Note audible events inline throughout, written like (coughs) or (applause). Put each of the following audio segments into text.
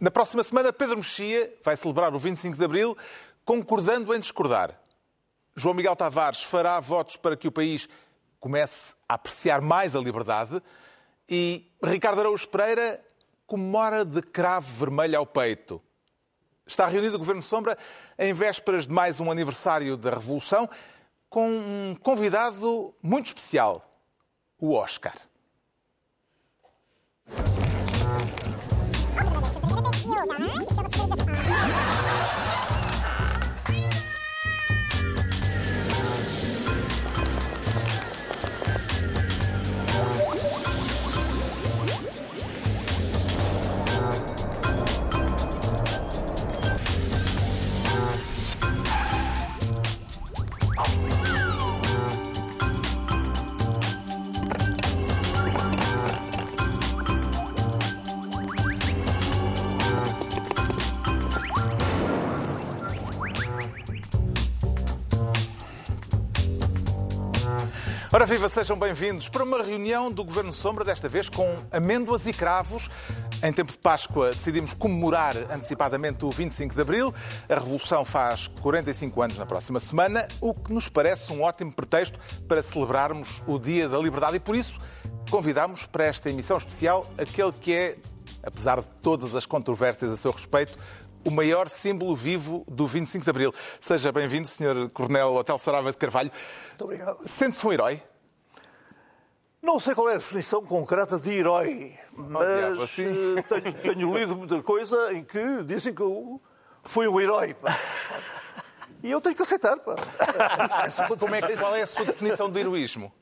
Na próxima semana, Pedro Mexia vai celebrar o 25 de Abril, concordando em discordar. João Miguel Tavares fará votos para que o país comece a apreciar mais a liberdade e Ricardo Araújo Pereira comemora de cravo vermelho ao peito. Está reunido o Governo Sombra em vésperas de mais um aniversário da Revolução com um convidado muito especial, o Oscar mudar? Ora viva, sejam bem-vindos para uma reunião do Governo Sombra, desta vez com amêndoas e cravos. Em tempo de Páscoa decidimos comemorar antecipadamente o 25 de Abril. A Revolução faz 45 anos na próxima semana, o que nos parece um ótimo pretexto para celebrarmos o Dia da Liberdade e por isso convidamos para esta emissão especial aquele que é, apesar de todas as controvérsias a seu respeito, o maior símbolo vivo do 25 de Abril. Seja bem-vindo, Sr. Coronel Hotel Sarava de Carvalho. Muito obrigado. Sente-se um herói? Não sei qual é a definição concreta de herói, mas assim? eh, tenho, tenho lido muita coisa em que dizem que eu fui um herói. pá. (laughs) E eu tenho que aceitar. Pá. (laughs) Como é que, qual é a sua definição de heroísmo?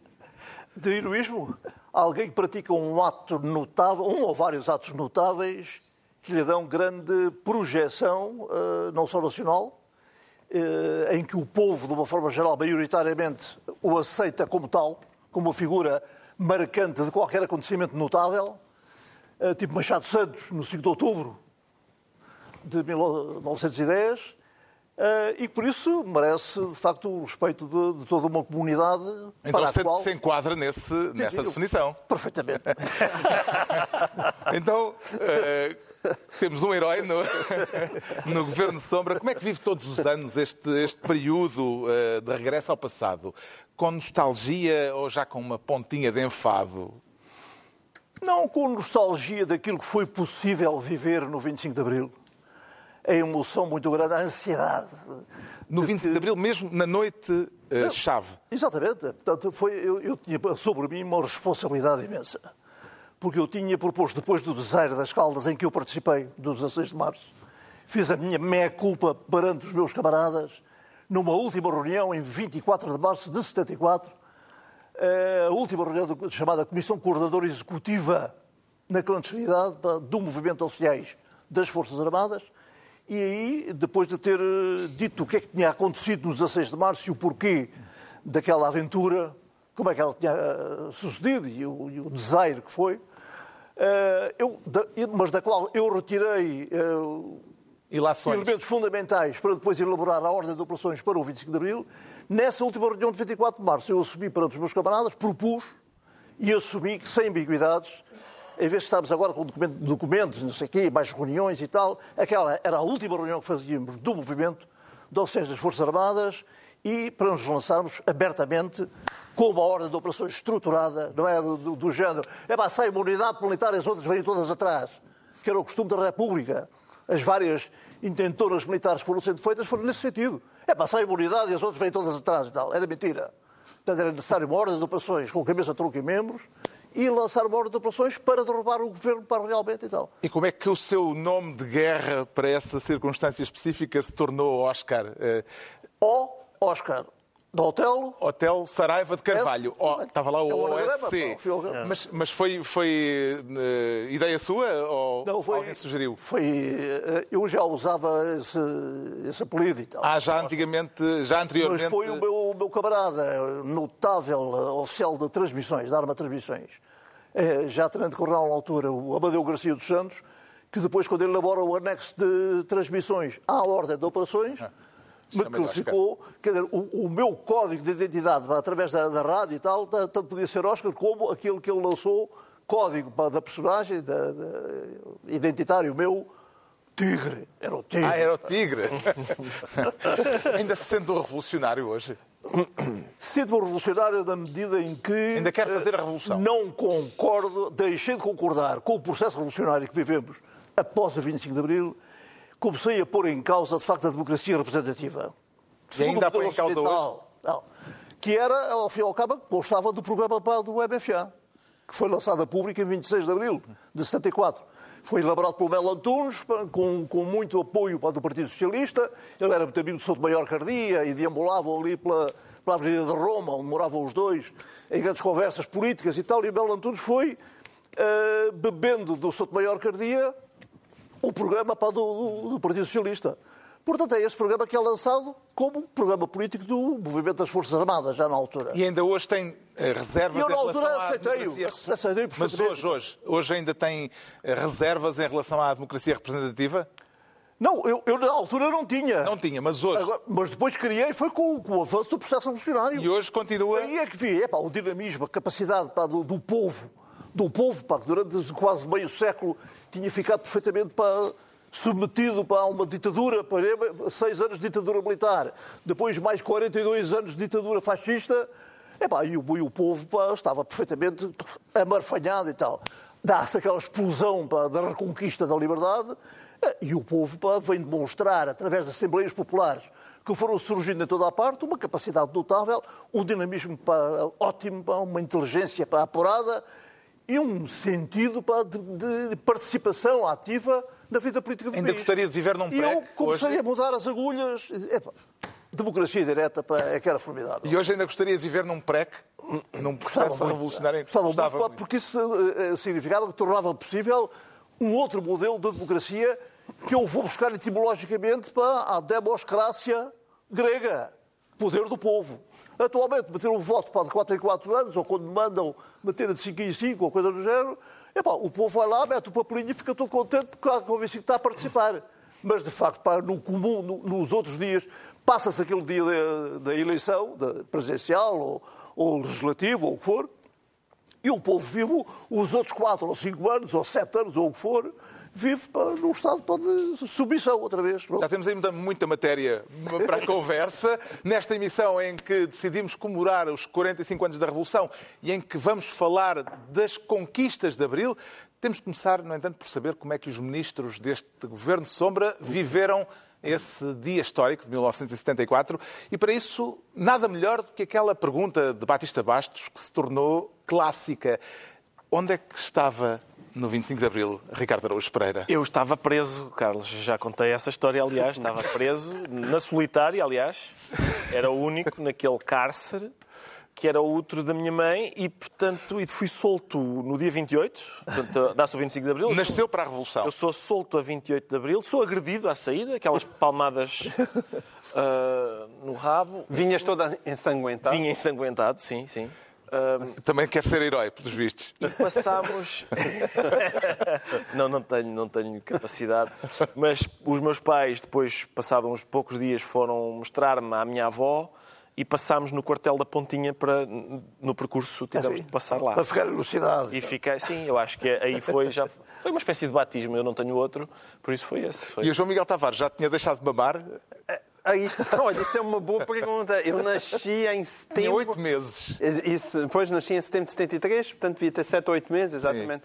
De heroísmo, alguém que pratica um ato notável, um ou vários atos notáveis, que lhe dão grande projeção, eh, não só nacional, eh, em que o povo, de uma forma geral, maioritariamente, o aceita como tal, como uma figura marcante de qualquer acontecimento notável, eh, tipo Machado Santos, no 5 de outubro de 1910, eh, e por isso merece, de facto, o respeito de, de toda uma comunidade Então para a se, qual... se enquadra nesse, nessa definição. Perfeitamente. (laughs) Então, eh, temos um herói no, (laughs) no Governo Sombra. Como é que vive todos os anos este, este período eh, de regresso ao passado? Com nostalgia ou já com uma pontinha de enfado? Não com nostalgia daquilo que foi possível viver no 25 de Abril. A emoção muito grande, a ansiedade. No 25 de Abril, mesmo na noite eh, chave. Exatamente. Portanto, foi, eu, eu tinha sobre mim uma responsabilidade imensa. Porque eu tinha proposto, depois do desaire das Caldas, em que eu participei, do 16 de março, fiz a minha meia-culpa perante os meus camaradas, numa última reunião, em 24 de março de 74, eh, a última reunião do- chamada Comissão Coordenadora Executiva na clandestinidade do Movimento Auxiliares das Forças Armadas. E aí, depois de ter eh, dito o que é que tinha acontecido no 16 de março e o porquê daquela aventura, como é que ela tinha eh, sucedido e o, e o desaire que foi, eh, eu, mas da qual eu retirei Ilações. elementos fundamentais para depois elaborar a ordem de operações para o 25 de Abril. Nessa última reunião de 24 de março, eu assumi perante os meus camaradas, propus e assumi que, sem ambiguidades, em vez de estarmos agora com documento- documentos, não sei o quê, mais reuniões e tal, aquela era a última reunião que fazíamos do movimento de oficiais das Forças Armadas e para nos lançarmos abertamente com uma ordem de operações estruturada, não é do, do, do género, é pá, sai uma unidade militar e as outras vêm todas atrás, que era o costume da República. As várias intentoras militares que foram sendo feitas foram nesse sentido. É pá, sai uma unidade e as outras vêm todas atrás e tal. Era mentira. Portanto, era necessário uma ordem de operações com cabeça, tronco e membros e lançar uma ordem de operações para derrubar o governo para realmente e tal. E como é que o seu nome de guerra para essa circunstância específica se tornou Oscar? Eh, O Oscar do Otelo, Hotel Saraiva de Carvalho. Esse? O- estava lá o É OSC. Mas, mas foi, foi eh, ideia sua ou não foi. alguém sugeriu? Foi, eh, eu já usava esse, esse apelido e tal. Ah, já antigamente, já anteriormente. Mas foi o meu, o meu camarada, notável eh, oficial de transmissões, da Arma de Transmissões, já tenente coronel na altura, o Amadeu Garcia dos Santos, que depois, quando ele elabora o anexo de transmissões à ordem de operações, me classificou, quer dizer, o, o meu código de identidade através da, da rádio e tal, ta- tanto podia ser Oscar como aquele que ele lançou, código da personagem, da, da- identitário meu, tigre. Era o tigre. Ah, era o tigre. (laughs) Ainda se sente um revolucionário hoje? Sinto-me revolucionário na medida em que. Ainda quer fazer a revolução? eh, Não concordo, deixei de concordar com o processo revolucionário que vivemos após a 25 de Abril, comecei a pôr em causa, de facto, a democracia representativa. E ainda a põe em causa hoje? Não. Que era, ao fim e ao cabo, constava do programa do MFA, que foi lançado a público em 26 de Abril de 74. Foi elaborado pelo Melo Antunes, com, com muito apoio do Partido Socialista. Ele era muito amigo de Souto Maior Cardia e deambulavam ali pela, pela Avenida de Roma, onde moravam os dois, em grandes conversas políticas e tal. E o Melo Antunes foi eh, bebendo do Souto Maior Cardia o programa pá, do, do- do Partido Socialista. Portanto, é esse programa que é lançado como programa político do Movimento das Forças Armadas, já na altura. E ainda hoje tem eh, reservas eu, em na relação altura, à democracia Aceitei Mas hoje, hoje, hoje ainda tem eh, reservas em relação à democracia representativa? Não, eu, eu na altura não tinha. Não tinha, mas hoje. Agora, mas depois criei, foi com, com o avanço do processo revolucionário. E hoje continua. Aí é que vi epá, o dinamismo, a capacidade pá, do, do povo, do povo pá, que durante quase meio século tinha ficado perfeitamente pá, submetido pá, a uma ditadura, pá, seis anos de ditadura militar, depois mais 42 anos de ditadura fascista, epá, e, o, e o povo pá, estava perfeitamente amarfanhado e tal. Dá-se aquela explosão pá, da reconquista da liberdade eh, e o povo pá, vem demonstrar, através das Assembleias Populares, que foram surgindo em toda a parte, uma capacidade notável, um dinamismo pá, ótimo, pá, uma inteligência pá, apurada e um sentido de, participação ativa na vida política do Ainda país. gostaria de viver num E eu comecei hoje? a mudar as agulhas. Epá, democracia direta pá, é que era formidável. E hoje ainda gostaria de viver num PREC, num processo muito, revolucionário. Gostava muito, Gostava pá, muito. porque isso eh, eh, significava que tornava possível um outro modelo de democracia que eu vou buscar etimologicamente para a democracia grega, poder do povo. Atualmente, meter um voto para de 4 em 4 anos, ou quando mandam meter de 5 em 5, ou coisa do género, epá, o povo vai lá, mete o papelinho e fica todo contente porque convencido que está a participar. Mas, de facto, pá, no comum, no- nos outros dias, passa-se aquele dia da, eleição, da presidencial ou, ou legislativo, ou o que for, e o povo vive os outros quatro ou cinco anos, ou sete anos, ou o que for, vive num estado de submissão outra vez. Já temos muita, muita matéria (laughs) para a conversa. Nesta emissão em que decidimos comemorar os 45 anos da Revolução e em que vamos falar das conquistas de Abril, temos de começar, no entanto, por saber como é que os ministros deste Governo Sombra viveram esse dia histórico de 1974. E para isso, nada melhor do que aquela pergunta de Batista Bastos que se tornou clássica. Onde é que estava no 25 de Abril, Ricardo Araújo Pereira? Eu estava preso, Carlos, já contei essa história, aliás, (laughs) estava preso na solitária, aliás, era o único naquele cárcere que era o útero da minha mãe e, portanto, e fui solto no dia 28, portanto, dá-se o 25 de Abril. Nasceu para a Revolução. Eu sou solto a 28 de Abril, sou agredido à saída, aquelas palmadas (laughs) ah, no rabo. Vinhas toda ensanguentada. Vinha ensanguentado, sim, sim. Ah, Também quer ser herói, pelos vistos. e passámos. (laughs) não, não tenho, não tenho capacidade. Mas os meus pais, depois, passados uns poucos dias, foram mostrar-me à minha avó e passámos no quartel da Pontinha para. No percurso, tivemos de passar lá. Para ficar na cidade. E fiquei, sim, eu acho que aí foi já. Foi uma espécie de batismo, eu não tenho outro, por isso foi esse. Foi. E o João Miguel Tavares já tinha deixado de mamar? Ah, isso, (laughs) olha, isso é uma boa pergunta. Eu nasci em setembro. oito meses. Isso, depois nasci em setembro de 73, portanto devia ter 7 ou 8 meses, exatamente.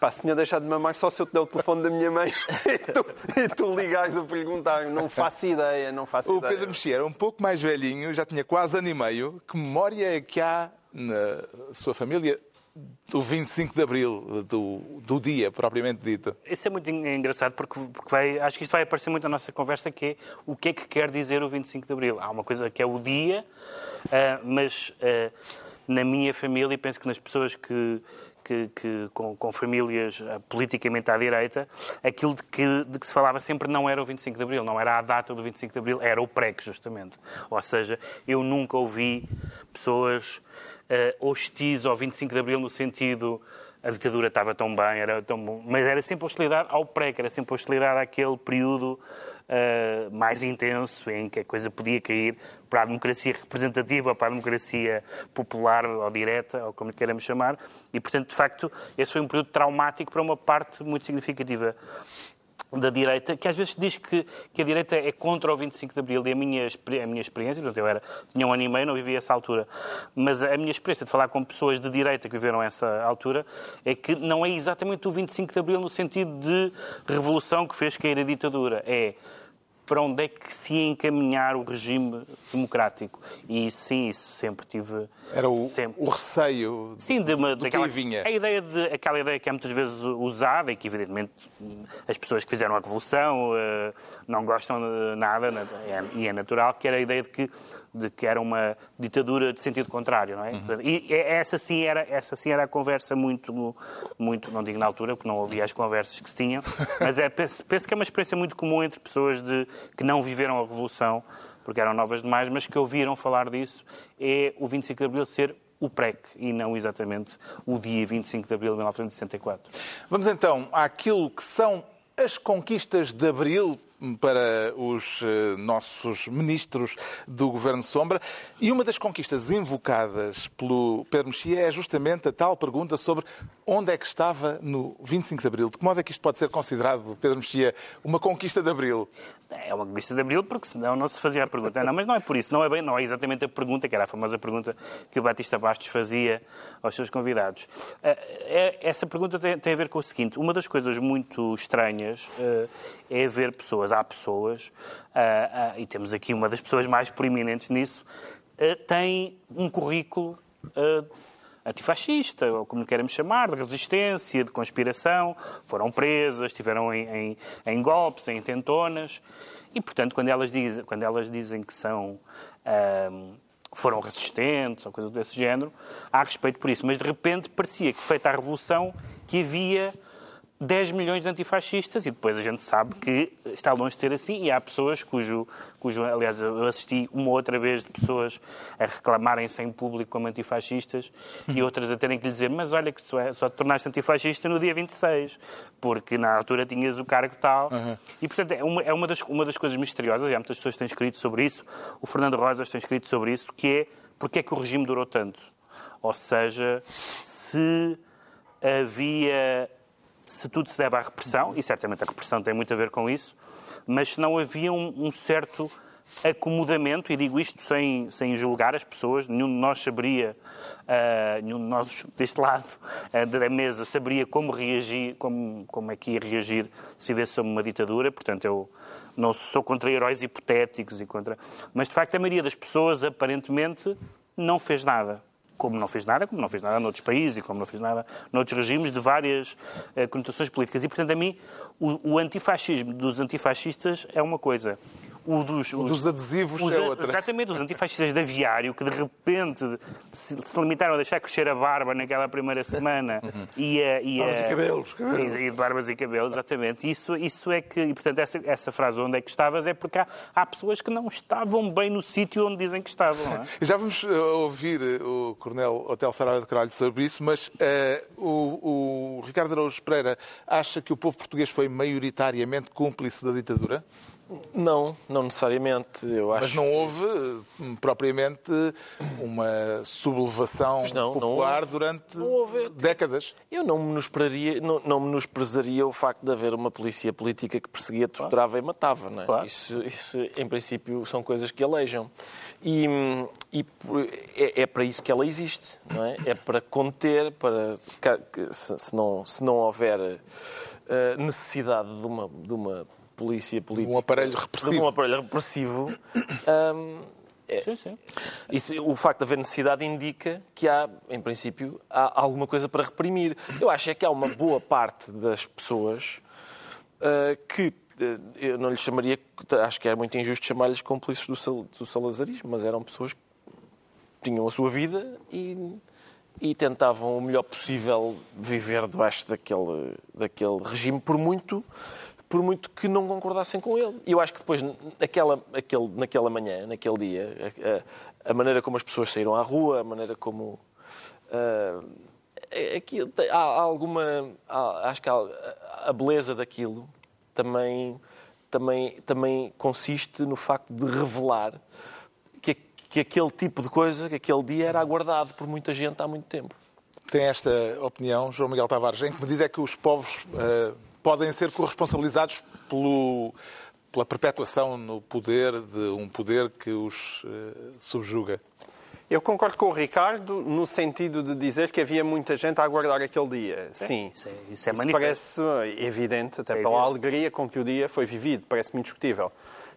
Pá, se tinha deixado de mamar só se eu te der o telefone da minha mãe (laughs) e tu, e tu ligares a perguntar. Não faço ideia, não faço O ideia. Pedro Mexia era um pouco mais velhinho, já tinha quase ano e meio. Que memória é que há na sua família do 25 de Abril, do, do dia propriamente dito? Isso é muito engraçado porque, porque vai, acho que isto vai aparecer muito na nossa conversa, que é o que é que quer dizer o 25 de Abril. Há uma coisa que é o dia, ah, mas ah, na minha família, e penso que nas pessoas que, que, que- com, com famílias ah, politicamente à direita, aquilo de que, de que se falava sempre não era o 25 de Abril, não era a data do 25 de Abril, era o PREC, justamente. Ou seja, eu nunca ouvi pessoas hostis ao 25 de Abril no sentido a ditadura estava tão bem, era tão bom, mas era sempre hostilidade ao PREC, era sempre hostilidade àquele período eh, mais intenso em que a coisa podia cair para a democracia representativa para a democracia popular ou direta, ou como queiramos chamar, e portanto, de facto, esse foi um período traumático para uma parte muito significativa da direita, que às vezes diz que, que a direita é contra o 25 de Abril, e a minha, a minha experiência, portanto, eu era, tinha um ano e meio, não vivia essa altura, mas a minha experiência de falar com pessoas de direita que viveram essa altura é que não é exatamente o 25 de Abril no sentido de revolução que fez cair a ditadura. É para onde é que se ia encaminhar o regime democrático. E sim, isso sempre tive. Era o, sempre. o receio sim, de uma, do daquela, que vinha. A ideia de, aquela ideia que é muitas vezes usada e que, evidentemente, as pessoas que fizeram a revolução uh, não gostam de nada, é, e é natural, que era a ideia de que, de que era uma ditadura de sentido contrário, não é? Uhum. E essa sim, era, essa sim era a conversa muito, muito, não digo na altura, porque não ouvia as conversas que se tinham, (laughs) mas é, penso, penso que é uma experiência muito comum entre pessoas de, que não viveram a revolução, porque eram novas demais, mas que ouviram falar disso, é o 25 de Abril ser o PREC e não exatamente o dia 25 de abril de 1964. Vamos então àquilo que são as conquistas de abril para os eh, nossos ministros do Governo Sombra. E uma das conquistas invocadas pelo Pedro Mexia é justamente a tal pergunta sobre onde é que estava no 25 de Abril. De que modo é que isto pode ser considerado, Pedro Mexia, uma conquista de Abril? É uma conquista de Abril porque senão não se fazia a pergunta. Não, mas não é por isso. Não é, bem, não é exatamente a pergunta, que era a famosa pergunta que o Batista Bastos fazia aos seus convidados. Eh, é, essa pergunta tem, a ver com o seguinte. Uma das coisas muito estranhas eh, é ver pessoas, há pessoas, e temos aqui uma das pessoas mais proeminentes nisso, tem um currículo antifascista, ou como queremos chamar, de resistência, de conspiração, foram presas, estiveram em, em, em, golpes, em tentonas, e, portanto, quando elas dizem, quando elas dizem que são... Foram resistentes ou coisa desse género, há respeito por isso. Mas, de repente, parecia que, feita a Revolução, que havia 10 milhões de antifascistas e depois a gente sabe que está longe de ser assim e há pessoas cujo, cujo aliás, eu assisti uma outra vez de pessoas a reclamarem-se em público como antifascistas e outras a terem que lhe dizer mas olha que só, é, só te tornaste antifascista no dia 26 porque na altura tinhas o cargo tal uhum. e portanto é, uma, é uma, das, uma das coisas misteriosas e há muitas pessoas que têm escrito sobre isso o Fernando Rosas tem escrito sobre isso que é porque é que o regime durou tanto ou seja, se havia se tudo se deve à repressão, e certamente a repressão tem muito a ver com isso, mas se não havia um, um certo acomodamento, e digo isto sem, sem julgar as pessoas, nenhum de nós saberia, uh, nenhum de nós (laughs) deste lado uh, da mesa saberia como reagir, como, como é que ia reagir se vivesse uma ditadura, portanto eu não sou contra heróis hipotéticos e contra... Mas de facto a maioria das pessoas aparentemente não fez nada como não fez nada, como não fez nada noutros países e como não fez nada noutros regimes de várias uh, conotações políticas. E, portanto, a mim, o, o antifascismo dos antifascistas é uma coisa o dos, o dos adesivos os, é outra. Exatamente, os antifascistas de aviário que de repente se, se, limitaram a deixar crescer a barba naquela primeira semana uhum. e a, e Barbas e cabelos. cabelos. E, de barbas e cabelos, exatamente. Isso, isso é que, e portanto, essa, essa frase onde é que estavas é porque há, há pessoas que não estavam bem no sítio onde dizem que estavam. É? (laughs) Já vamos eh, ouvir eh, o Coronel Hotel Saraiva de Caralho sobre isso, mas uh, o, o Ricardo Araújo Pereira acha que o povo português foi maioritariamente cúmplice da ditadura? Não, não necessariamente. Eu acho Mas não houve propriamente uma sublevação não, popular não durante houve. décadas. Eu não menosprezaria, não, não menosprezaria o facto de haver uma polícia política que perseguia, torturava claro. e matava. Não é? claro. isso, isso, em princípio, são coisas que alejam. E, e é, é, para isso que ela existe, não é? É para conter, para se, se não, se não houver uh, necessidade de uma, de uma polícia política. Um aparelho repressivo. Um aparelho repressivo. Um, é, sim, sim. Isso, o facto de haver necessidade indica que há, em princípio, há alguma coisa para reprimir. Eu acho é que há uma boa parte das pessoas uh, que uh, eu não lhes chamaria, acho que é muito injusto chamar-lhes cúmplices do, do salazarismo, mas eram pessoas que tinham a sua vida e, e tentavam o melhor possível viver debaixo daquele, daquele regime, por muito por muito que não concordassem com ele. E eu acho que depois, naquela, aquele, naquela manhã, naquele dia, a, a, maneira como as pessoas saíram à rua, a maneira como. Uh, aqui, há, há alguma. Há, acho que há, a beleza daquilo também, também, também consiste no facto de revelar que, que aquele tipo de coisa, que aquele dia era aguardado por muita gente há muito tempo. Tem esta opinião, João Miguel Tavares. Em que medida é que os povos. Uh podem ser corresponsabilizados pelo, pela perpetuação no poder de um poder que os eh, subjuga. Eu concordo com o Ricardo no sentido de dizer que havia muita gente a aguardar aquele dia. Sim. Isso é, isso é manifesto. parece evidente, até é pela evidente. alegria com que o dia foi vivido, parece-me indiscutível.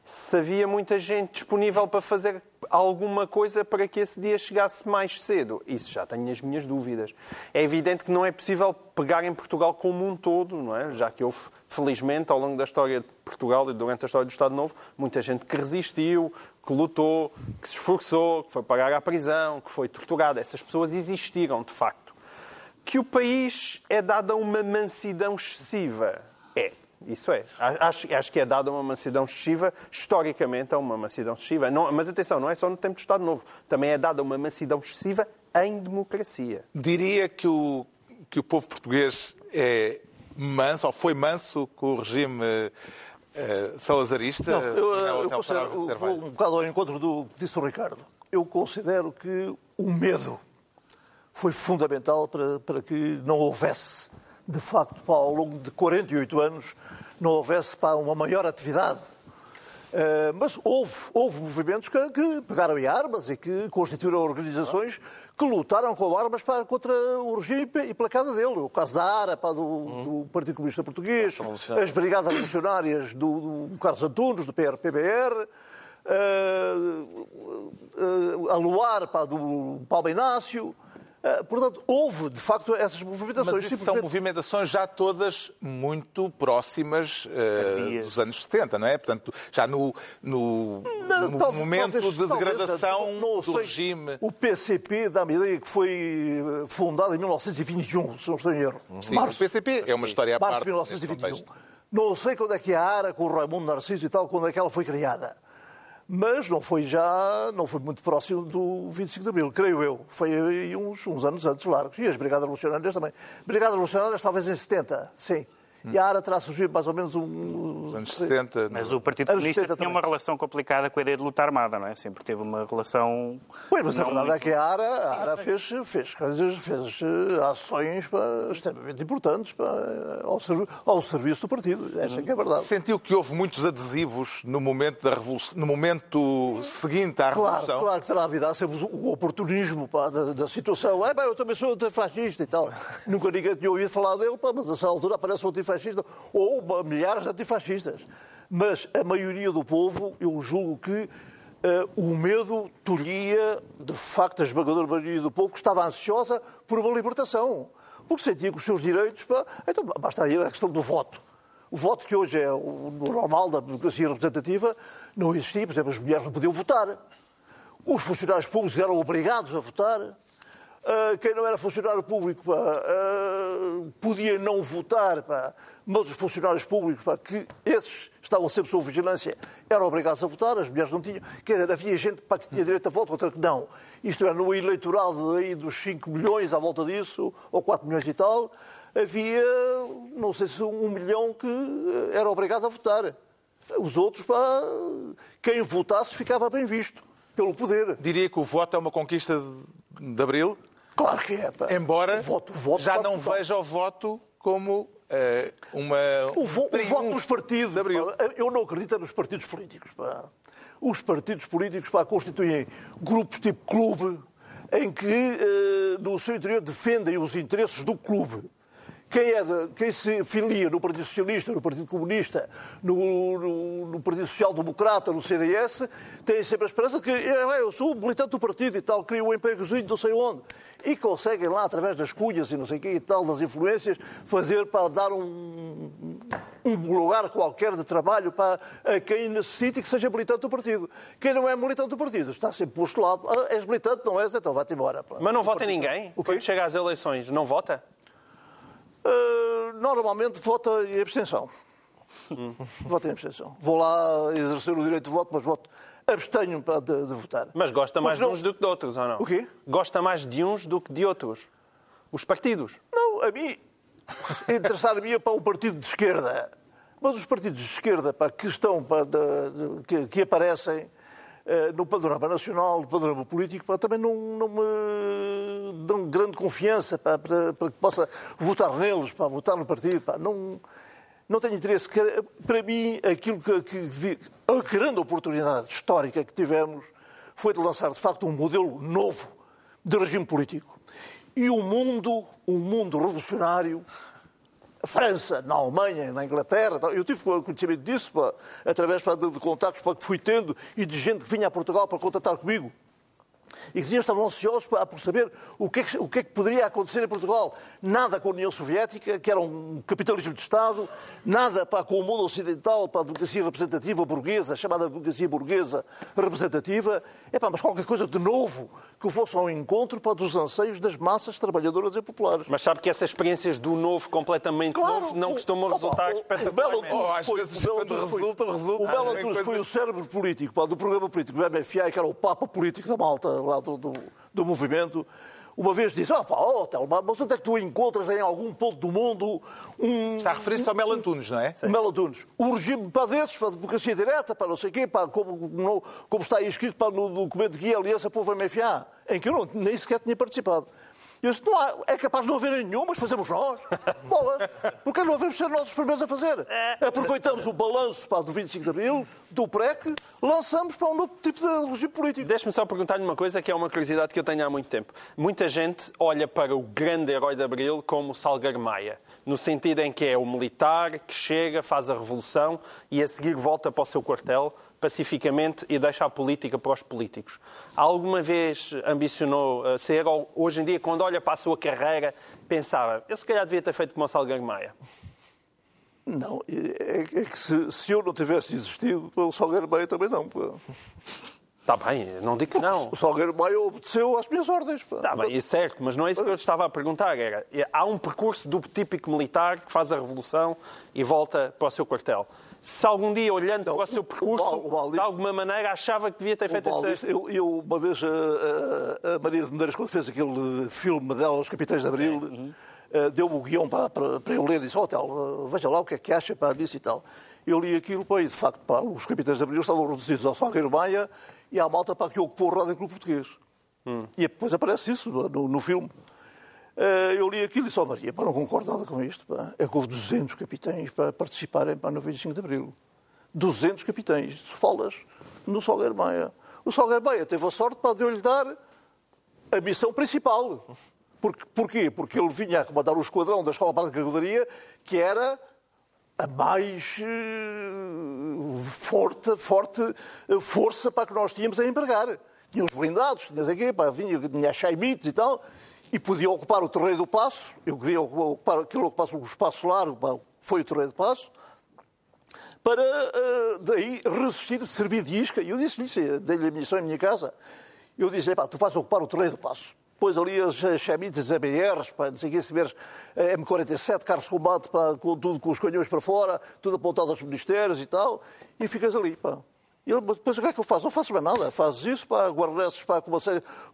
Se havia muita gente disponível para fazer alguma coisa para que esse dia chegasse mais cedo, isso já tenho as minhas dúvidas. É evidente que não é possível pegar em Portugal como um todo, não é? Já que houve, felizmente, ao longo da história de Portugal e durante a história do Estado Novo, muita gente que resistiu, que lutou, que se esforçou, que foi pagar à prisão, que foi torturada. Essas pessoas existiram, de facto. Que o país é dado a uma mansidão excessiva. É, isso é. Acho, acho que é dado a uma mansidão excessiva, historicamente, a uma mansidão excessiva. Não, mas atenção, não é só no tempo do Estado Novo. Também é dado a uma mansidão excessiva em democracia. Diria que o, que o povo português é manso, ou foi manso com o regime eh, salazarista. Não, eu, É eu Hotel considero, vou um bocado ao encontro do que disse o Ricardo. Eu considero que o medo foi fundamental para, para que não houvesse, de facto, pá, ao longo de 48 anos, não houvesse pá, uma maior atividade. Eh, mas houve, houve movimentos que, que pegaram em armas e que constituíram organizações que lutaram com armas contra o regime e pela queda dele. O caso da ARA, pá, do, do Partido Comunista Português, as Brigadas Revolucionárias do, do Carlos Antunes, do PRPBR, eh, eh, a Luar, pá, do Paulo Inácio. Eh, portanto, houve, de facto, essas movimentações. Mas isso são simplesmente- movimentações já todas muito próximas Tardias. dos anos 70, não é? Portanto, já no, no, Não, no talvez- momento talvez- de talvez, degradação não do sei. regime. O PCP dá-me a ideia que foi eh, fundado em 1921, se não estou em erro. Sim, o PCP é uma história à Março parte. de neste 1921. contexto. Não sei quando é que a ARA, com o Raimundo Narciso e tal, quando é que ela foi criada. Mas não foi já, não foi muito próximo do 25 de Abril, creio eu. Foi uns, uns anos antes largos. E as Brigadas Revolucionárias também. Brigadas Revolucionárias talvez em 70, sim. E a ARA terá surgido mais ou menos um... Nos anos 60. Mas o Partido Comunista 70 tinha também. uma relação complicada com a ideia de luta armada, não é? Sempre teve uma relação. Pois, mas a verdade muito- é que a ARA, a ARA fez, fez coisas, fez eh, ações pá, extremamente importantes pá, ao, servi- ao serviço do partido. Essa é que é a verdade. Sentiu que houve muitos adesivos no momento, da revolução, no momento seguinte à Claro, Revolução? claro que terá havido há sempre o oportunismo pá, da, da situação. É, bem, eu também sou antifascista e tal. (laughs) Nunca ninguém tinha ouvido falar dele, pá, mas a essa altura aparece um antifascista. Ou pá, milhares de antifascistas. Mas a maioria do povo, eu julgo que eh, o medo tolhia, de facto, a esmagadora maioria do povo que estava ansiosa por uma libertação. Porque sentia que os seus direitos. Pá, então, basta ir a questão do voto. O voto que hoje é o normal da democracia representativa não existia. Por exemplo, as mulheres não podiam votar. Os funcionários públicos eram obrigados a votar. Ah, quem não era funcionário público pá, ah, podia não votar, pá, mas os funcionários públicos, pá, que esses estavam sempre sob vigilância, eram obrigados a votar, as mulheres não tinham. Quer dizer, havia gente pá, que tinha direito a voto, outra que não. Isto é, no eleitorado aí dos 5 milhões à volta disso, ou 4 milhões e tal, havia, não sei se um milhão que eh, era obrigado a votar. Os outros, pá, quem votasse ficava bem visto pelo poder. Diria que o voto é uma conquista de Abril, Claro que é. Pá. embora voto, voto, já não veja o voto como eh, uma. O, vo- o voto dos partidos. eu não acredito nos partidos políticos. pá. Os partidos políticos pá, constituem grupos tipo clube, em que eh, no seu interior defendem os interesses do clube. Quem, é de- quem se filia no Partido Socialista, no Partido Comunista, no, no- no Partido Social Democrata, no CDS, tem sempre a esperança que "É, bem, eu sou militante do partido e tal, crio um empregozinho não sei onde. E conseguem lá, através das cunhas e não sei o quê e tal, das influências, fazer para dar um, um lugar qualquer de trabalho para quem necessite que seja militante do partido. Quem não é militante do partido está sempre posto lá. "Ah, És militante, não és? Então vai-te embora. Mas não vota em ninguém? O? Quando chega às eleições, não vota? Uh, normalmente vota em abstenção. Voto em abstenção. Vou lá exercer o direito de voto, mas voto abstenho pá, de, de votar. Mas gosta mais de uns do que de outros, ou não? O quê? Gosta mais de uns do que de outros. Os partidos. Não, a mim, interessar-me para o partido de esquerda. Mas os partidos de esquerda pá, que estão, pá, de- que, que aparecem eh, no panorama nacional, no panorama político, pá, também não, não me dão grande confiança para, para que possa votar neles, pá, votar no partido. Não, não tenho interesse. Para mim, aquilo que, que a grande oportunidade histórica que tivemos foi de lançar, de facto, um modelo novo de regime político. E o mundo, um mundo revolucionário, a França, na Alemanha, na Inglaterra, eu tive conhecimento disso através de, de contactos pá, que fui tendo e de gente que vinha a Portugal para contatar comigo e que estavam ansiosos por saber o que, é que, o que, é que poderia acontecer em Portugal. Nada com a União Soviética, que era um capitalismo de Estado, nada pá, com o mundo ocidental, para a democracia representativa burguesa, chamada democracia burguesa representativa, é pá, mas qualquer coisa de novo que fosse ao encontro pá, dos anseios das massas trabalhadoras e populares. Mas sabe que essas experiências do novo, completamente claro, novo, não costumam resultar espetacularmente. O, o, às vezes, quando resulta, resulta. O Belo Antunes foi o cérebro político pá, do programa político do MFA, que era o papa político da malta lá do, do, do movimento, uma vez disse, oh, pá, oh, Telma, mas onde é que tu encontras em algum ponto do mundo um... Está a referir-se ao Melo Antunes, não é? Sim. Melo Antunes. O regime para desses, para a democracia direta, para não sei o quê, para, como, como está aí escrito para, no documento que é a Aliança Povo MFA, em que eu não, nem sequer tinha participado. Eu disse, não há, é capaz de não haver nenhum, mas fazemos nós. (laughs) Bolas. Porque não devemos ser nós os primeiros a fazer. Aproveitamos o balanço pá, do 25 de Abril, do PREC, lançamos para um novo tipo de regime político. Deixe-me só perguntar-lhe uma coisa que é uma curiosidade que eu tenho há muito tempo. Muita gente olha para o grande herói de Abril como Salgueiro Maia, no sentido em que é o militar que chega, faz a revolução e a seguir volta para o seu quartel pacificamente e deixa a política para os políticos. Alguma vez ambicionou eh, ser, ou hoje em dia, quando olha para a sua carreira, pensava, eu se calhar devia ter feito como o Salgueiro Maia? Não, é, é que se, se, eu não tivesse existido, o Salgueiro Maia também não. Está bem, não digo que não. O Salgueiro Maia obedeceu às minhas ordens. Está bem, é certo, mas não é isso que eu estava a perguntar. Era, há um percurso do típico militar que faz a revolução e volta para o seu quartel se algum dia, olhando não, para o seu percurso, o Baldisto, de alguma maneira achava que devia ter feito essa... Eu, eu, uma vez, a, a, Maria de Medeiros, quando fez aquele filme dela, Os Capitães de Abril, uhum. deu-me o guião para, para, para, eu ler e disse, oh, tel, veja lá o que é que acha para disso e tal. Eu li aquilo pá, e, de facto, pá, os Capitães de Abril estavam reduzidos ao Salgueiro Maia e à malta para que ocupou o Rádio Clube Português. Hum. E depois aparece isso no, no filme. Eh, eu li aquilo e oh Maria, para não concordo nada com isto, pá, é que houve 200 capitães para participarem para no 25 de Abril. 200 capitães, falas no Salgueiro Maia. O Salgueiro Maia teve a sorte para de lhe dar a missão principal. Porque, porquê? Porque ele vinha a comandar o esquadrão da Escola Básica de Cavalaria, que era a mais uh, forte, forte uh, força para que nós tínhamos a empregar. Tinha os blindados, tinha, pá, vinha, tinha as chaimites e tal e podia ocupar o Terreiro do Passo. Eu queria ocupar aquilo ocupasse um espaço largo, foi o Terreiro do Passo, para uh, daí resistir, servir de isca. E eu disse-lhe, dei-lhe a missão em minha casa, eu disse-lhe, tu vais ocupar o Terreiro do Passo. Depois ali as chamitas ABRs, pá, não sei o que, se veres M47, carros de combate, pá, com tudo com os canhões para fora, tudo apontado aos ministérios e tal, e ficas ali, pá. E eu, depois o que é que eu faço? Não faço mais nada. Fazes isso, pá, pá, com, uma,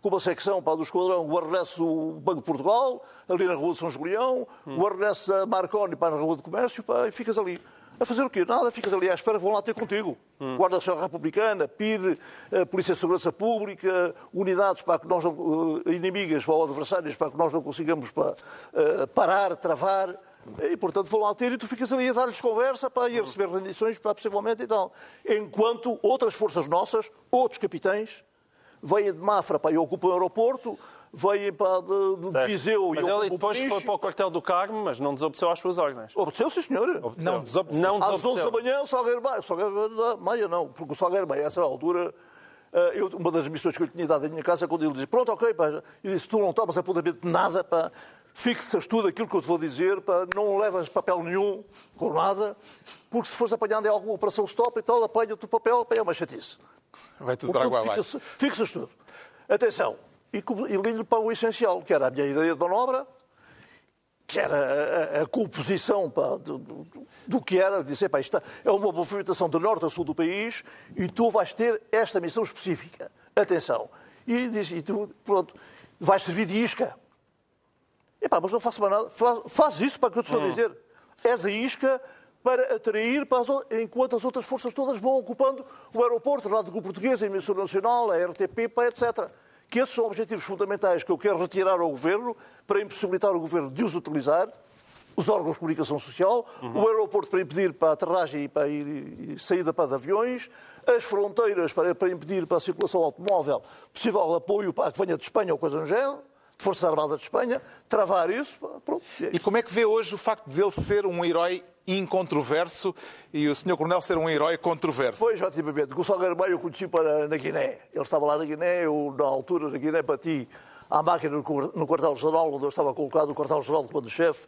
com uma secção pá, do esquadrão, guarneces o Banco de Portugal, ali na Rua de São Julião, hum. guarneces a Marconi pá, na Rua de Comércio, pá, e ficas ali. A fazer o quê? Nada, ficas ali à espera que vão lá ter contigo. Hum. Guarda Nacional Republicana, PIDE, a Polícia de Segurança Pública, unidades para que nós não, eh, inimigas para, ou adversários para que nós não consigamos para, uh, parar, travar. E, portanto, vão lá ter e tu ficas ali a dar-lhes conversa para ir receber rendições, para, possivelmente e tal. Enquanto outras forças nossas, outros capitães, vêm de Mafra para e ocupam o aeroporto, vêm para de, de Viseu mas e ele depois foi para o quartel do Carmo, mas não desobedeceu às suas ordens. Obedeceu, sim, senhor. Obedeceu. Não desobedeceu. Não desobedeceu. Às 11 da manhã, o Salgueiro Maia, Salgueiro Maia não, porque o Salgueiro Maia, a essa altura, eh, eu, uma das missões que eu lhe tinha dado em minha casa, quando ele disse, pronto, ok, pá, eu disse, tu não tomas apontamento de nada, pá, fixas tudo aquilo que eu te vou dizer, pá, não levas papel nenhum, com nada, porque se fores apanhado em alguma operação stop e tal, apanha-te o papel, apanha uma chatice. Vai tudo para água abaixo. Fixas tudo. Atenção, e, e ligo-lhe para o essencial, que era a minha ideia de manobra, que era a, a, composição pá, do, do, do, que era, dizer, pá, isto é uma movimentação de norte a sul do país e tu vais ter esta missão específica. Atenção. E, diz, e tu, pronto, vais servir de isca. Epá, mas não faço mais nada. Faz, faz isso para que eu te estou a hum. dizer. És a isca para atrair, para as, enquanto as outras forças todas vão ocupando o aeroporto, a Rádio Portuguesa, a Emissora Nacional, a RTP, etc. Que esses são objetivos fundamentais que eu quero retirar ao Governo para impossibilitar o Governo de os utilizar os órgãos de comunicação social, o aeroporto para impedir para a aterragem e para ir, e saída para de aviões, as fronteiras para, para impedir para a circulação automóvel possível apoio para que venha de Espanha ou coisa do género, Forças Armadas de Espanha, travar isso, pronto. é E como é que vê hoje o facto dele ser um herói incontroverso e o Sr. Coronel ser um herói controverso? Pois, efetivamente, o Salgueiro Maio eu conheci para, na Guiné. Ele estava lá na Guiné, eu, na altura, na Guiné, bati à máquina no quar- no quartel-general, onde eu estava colocado, o quartel-general de comando-chefe,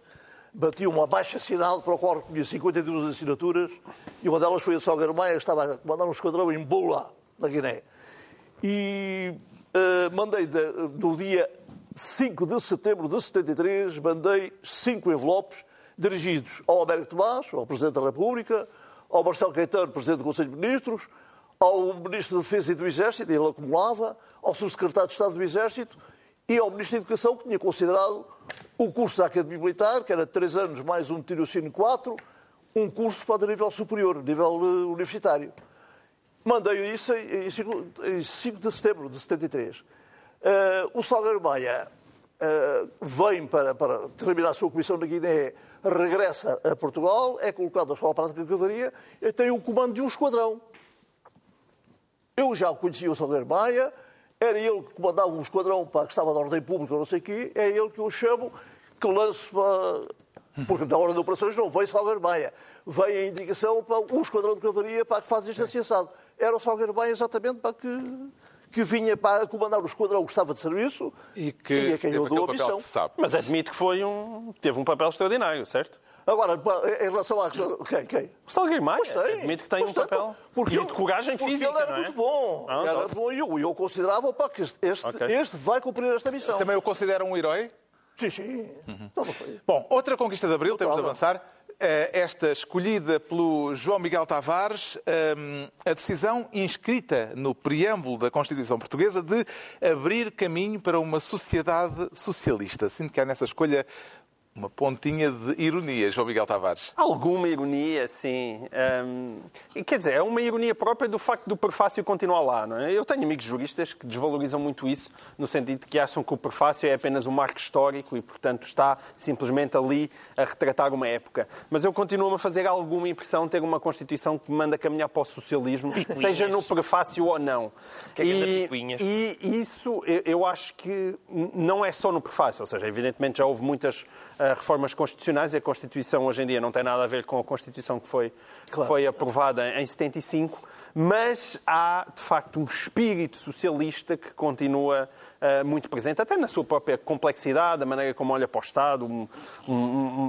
bati uma baixa assinado para o qual recolhi 52 assinaturas e uma delas foi a Salgueiro Maia, que estava a comandar um esquadrão em Bola, na Guiné. E eh, mandei, de- no dia 5 de setembro de 73, mandei cinco envelopes dirigidos ao Américo Tomás, ao Presidente da República, ao Marcelo Caetano, Presidente do Conselho de Ministros, ao Ministro da Defesa e do Exército, ele acumulava, ao Subsecretário de Estado do Exército e ao Ministro da Educação, que tinha considerado o curso da Academia Militar, que era três anos mais um tirocínio quatro, um curso para nível superior, nível eh, universitário. Mandei isso em 5 de setembro de 73. Eh, o Salgueiro Maia eh, vem para, para terminar a sua comissão na Guiné, regressa a Portugal, é colocado na Escola Prática de Cavaria e tem o comando de um esquadrão. Eu já conhecia o Salgueiro Maia, era ele que comandava um esquadrão para, que estava da ordem pública, não sei o quê, é ele que eu chamo, que lanço para... Porque na hora de operações não vem Salgueiro Maia. Vem a indicação para um esquadrão de cavaria para que faz isto assim assado. Era o Salgueiro Maia exatamente para que, que vinha para comandar o esquadrão que estava de serviço E que a quem teve eu dou a missão. Mas admito que foi um, teve um papel extraordinário, certo? Agora, em relação à questão... Quem? Quem? O Salgueiro Maia Pois tem. admito que tem um papel Porque e de coragem porque física, ele era não é? muito bom. Ah, era tá. bom e eu, eu considerava pá, que este, este, Ok. este vai cumprir esta missão. Também o considera um herói? Sim, sim. Então não foi. Bom, outra conquista de Abril, temos de avançar. Eh, Esta escolhida pelo João Miguel Tavares, ehm, a decisão inscrita no preâmbulo da Constituição Portuguesa de abrir caminho para uma sociedade socialista. Sinto que há nessa escolha uma pontinha de ironia, João Miguel Tavares. Alguma ironia, sim. E quer dizer, é uma ironia própria do facto do prefácio continuar lá. Não é? Eu tenho amigos juristas que desvalorizam muito isso, no sentido de que acham que o prefácio é apenas um marco histórico e, portanto, está simplesmente ali a retratar uma época. Mas eu continuo a fazer alguma impressão ter uma Constituição que manda caminhar para o socialismo, seja no prefácio ou não. Que é que anda e, picuinhas? e isso eu, acho que não é só no prefácio, ou seja, evidentemente já houve muitas reformas constitucionais e a Constituição hoje em dia não tem nada a ver com a Constituição que foi, que foi aprovada em 75, mas há de facto um espírito socialista que continua ah, muito presente, até na sua própria complexidade, a maneira como olha para o Estado. um- um-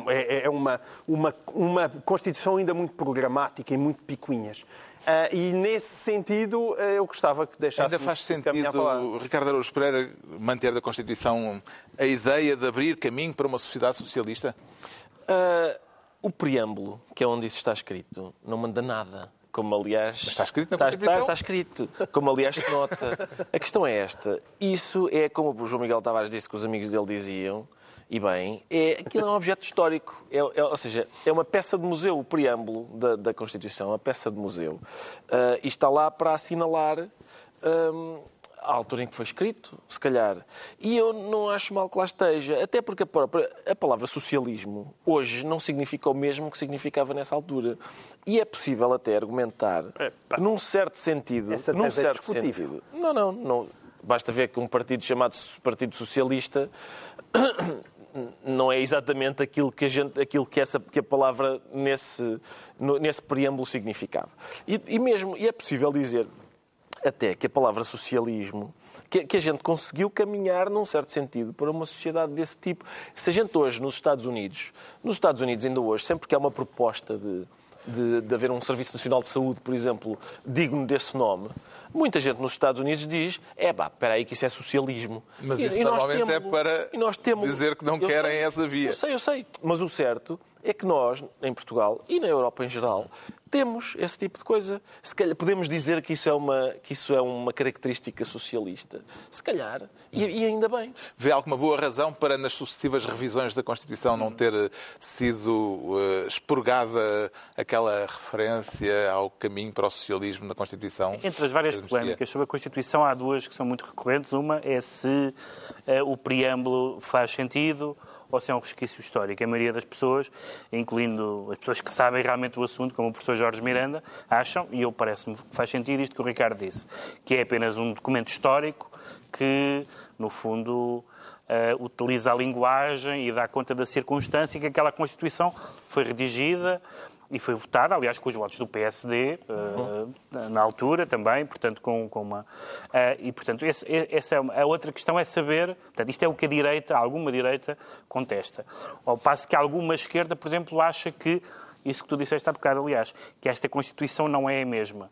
um- é é uma, uma, uma Constituição ainda muito programática e muito picuinhas. Ah, e nesse sentido, ah, eu gostava que deixasse Ainda faz sentido, Ricardo Araújo Pereira, manter da Constituição a ideia de abrir caminho para uma sociedade socialista? Ah, o preâmbulo, que é onde isso está escrito, não manda nada. Como, aliás... Mas está escrito na está, Constituição? está, está escrito. Como, aliás, se nota. A questão é esta. Isso é, como o João Miguel Tavares disse que os amigos dele diziam, e bem, é, aquilo é um objeto histórico. É, é- ou seja, é uma peça de museu, o preâmbulo da, da Constituição, uma peça de museu. Ah, e está lá para assinalar... hum, a altura em que foi escrito, se calhar. E eu não acho mal que lá esteja, até porque a, própria, a palavra socialismo hoje não significa o mesmo que significava nessa altura. E é possível até argumentar, Epá. num certo sentido, Essa num é certo discutível. sentido. Não, não, não. Basta ver que um partido chamado Partido Socialista (coughs) não é exatamente aquilo que a, gente, aquilo que, essa, que a palavra nesse, no- nesse preâmbulo significava. E, e mesmo, e é possível dizer até que a palavra socialismo, que, que a gente conseguiu caminhar num certo sentido para uma sociedade desse tipo. Se a gente hoje nos Estados Unidos, nos Estados Unidos ainda hoje, sempre que há uma proposta de, de, de haver um Serviço Nacional de Saúde, por exemplo, digno desse nome, muita gente nos Estados Unidos diz, é pá, espera aí que isso é socialismo. Mas E- isso e normalmente é temos- para e nós temos- dizer que não querem sei, essa via. Eu sei, eu sei. Mas o certo é que nós, em Portugal e na Europa em geral, temos esse tipo de coisa. Se calhar podemos dizer que isso é uma, que isso é uma característica socialista. Se calhar. E, e ainda bem. Vê alguma boa razão para, nas sucessivas revisões da Constituição, não ter eh, sido eh, expurgada aquela referência ao caminho para o socialismo na Constituição? Entre as várias polémicas sobre a Constituição, há duas que são muito recorrentes. Uma é se eh, o preâmbulo faz sentido ou se é um resquício histórico. A maioria das pessoas, incluindo as pessoas que sabem realmente o assunto, como o professor Jorge Miranda, acham, e eu parece-me que faz sentido isto que o Ricardo disse, que é apenas um documento histórico que, no fundo, uh, utiliza a linguagem e dá conta da circunstância que aquela Constituição foi redigida e foi votada, aliás, com os votos do PSD uh, eh, na altura também, portanto, com, com uma. Uh, e, portanto, esse, essa é uma, a outra questão é saber. Portanto, isto é o que a direita, alguma direita, contesta. Ao passo que alguma esquerda, por exemplo, acha que. Isso que tu disseste há bocado, aliás, que esta Constituição não é a mesma.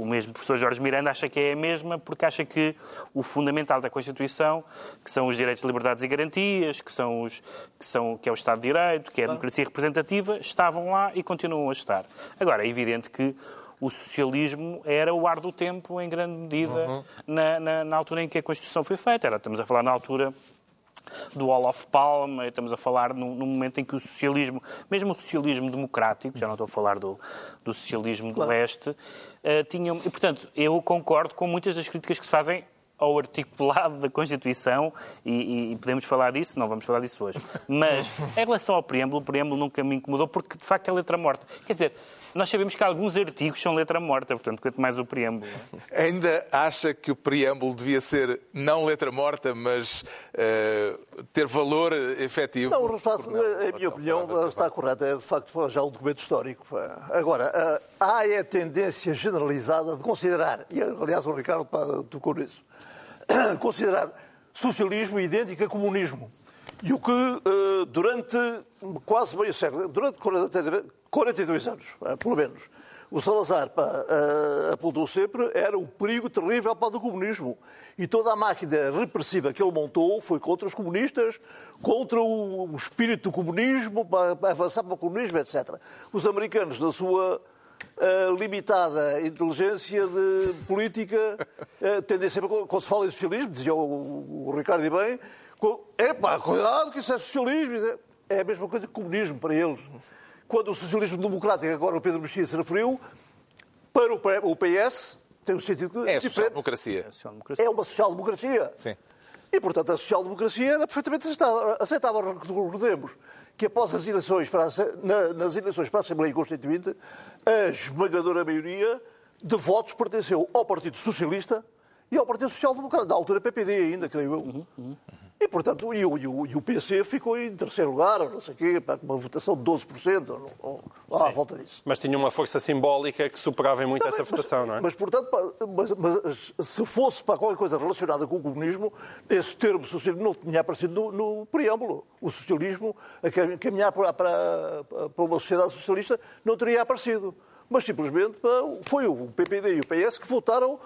O mesmo professor Jorge Miranda acha que é a mesma porque acha que o fundamental da Constituição, que são os direitos, liberdades e garantias, que, são os, que, são, que é o Estado de Direito, que é a democracia representativa, estavam lá e continuam a estar. Agora, é evidente que o socialismo era o ar do tempo, em grande medida, uhum. na, na, na, altura em que a Constituição foi feita. Era, estamos a falar na altura do Olof Palme, estamos a falar num, num, momento em que o socialismo, mesmo o socialismo democrático, já não estou a falar do, do socialismo claro. do leste, uh, tinham. E, portanto, eu concordo com muitas das críticas que se fazem ao articulado da Constituição e, e, podemos falar disso, não vamos falar disso hoje. Mas, (laughs) em relação ao preâmbulo, o preâmbulo nunca me incomodou porque, de facto, é letra morta. Quer dizer, nós sabemos que alguns artigos são letra morta, portanto, quanto mais o preâmbulo. Ainda acha que o preâmbulo devia ser não letra morta, mas uh, ter valor efetivo? Não, facto, a minha opinião está correta. É, de facto, já um documento histórico. Agora, uh, há a tendência generalizada de considerar, e aliás o Ricardo tocou (coughs) nisso, considerar socialismo idêntico a comunismo. E o que, uh, durante quase meio século, durante 42 anos, eh, pelo menos, o Salazar pá, uh, apontou sempre era o perigo terrível para o comunismo. E toda a máquina repressiva que ele montou foi contra os comunistas, contra o, espírito do comunismo, para avançar para o comunismo, etc. Os americanos, na sua uh, limitada inteligência de política, uh, tendem sempre, quando se fala em socialismo, dizia o, o Ricardo e bem, epá, cuidado que isso é socialismo. É a mesma coisa que comunismo para eles quando o socialismo democrático, agora o Pedro Mexia se referiu, para o PS tem um sentido é diferente. Social-democracia. É uma social-democracia. Sim. E, portanto, a social-democracia era perfeitamente aceitável. Recordemos que após as eleições para a, nas eleições para a Assembleia Constituinte, a esmagadora maioria de votos pertenceu ao Partido Socialista e ao Partido Social Democrata, da altura PPD ainda, creio eu. Uhum, uhum. E, portanto, e o, e, o, e o PC ficou em terceiro lugar, não sei o quê, com uma votação de 12%, ou, ou, lá à volta disso. Mas tinha uma força simbólica que superava muito Também, essa votação, mas, não é? Mas, portanto, mas, mas, se fosse para qualquer coisa relacionada com o comunismo, esse termo socialismo não tinha aparecido no, no preâmbulo. O socialismo, a caminhar para, para, para uma sociedade socialista, não teria aparecido mas simplesmente foi o PPD e o PS que votaram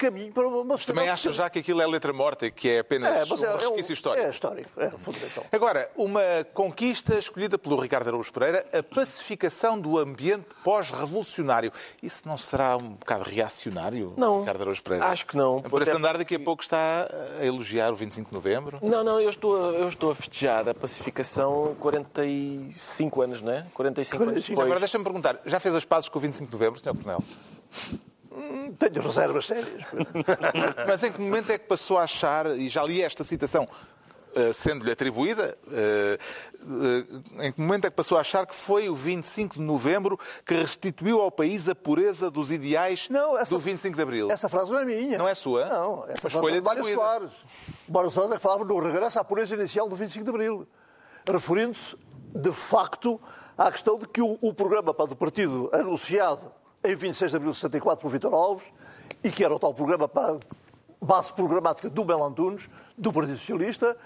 caminho para uma sociedade. Também acha já que aquilo é letra morta e que é apenas é, um é, resquício é, histórico? É histórico, é fundamental. Agora, uma conquista escolhida pelo Ricardo Araújo Pereira, a pacificação do ambiente pós-revolucionário. Isso não será um bocado reacionário, não, Ricardo Araújo Pereira? Acho que não. Por esse andar daqui a pouco está a elogiar o 25 de novembro? Não, não, eu estou, eu estou a festejar a pacificação 45 anos, não é? 45, 45 anos depois. Agora deixa-me perguntar, já fez as pazes com o 25 de novembro, Sr. Coronel? Hum, tenho reservas sérias. (laughs) Mas em que momento é que passou a achar, e já li esta citação, eh, sendo-lhe atribuída, eh, eh, em que momento é que passou a achar que foi o 25 de novembro que restituiu ao país a pureza dos ideais não, essa, do 25 de abril? Essa frase não é minha. Não é sua? Não, essa Mas frase é de Mário Soares. Mário Soares é que falava no regresso à pureza inicial do 25 de abril, referindo-se, de facto, à questão de que o, o programa para o partido anunciado em 26 de abril de 64 por Vitor Alves e que era o tal programa para base programática do Melantunes, do Partido Socialista,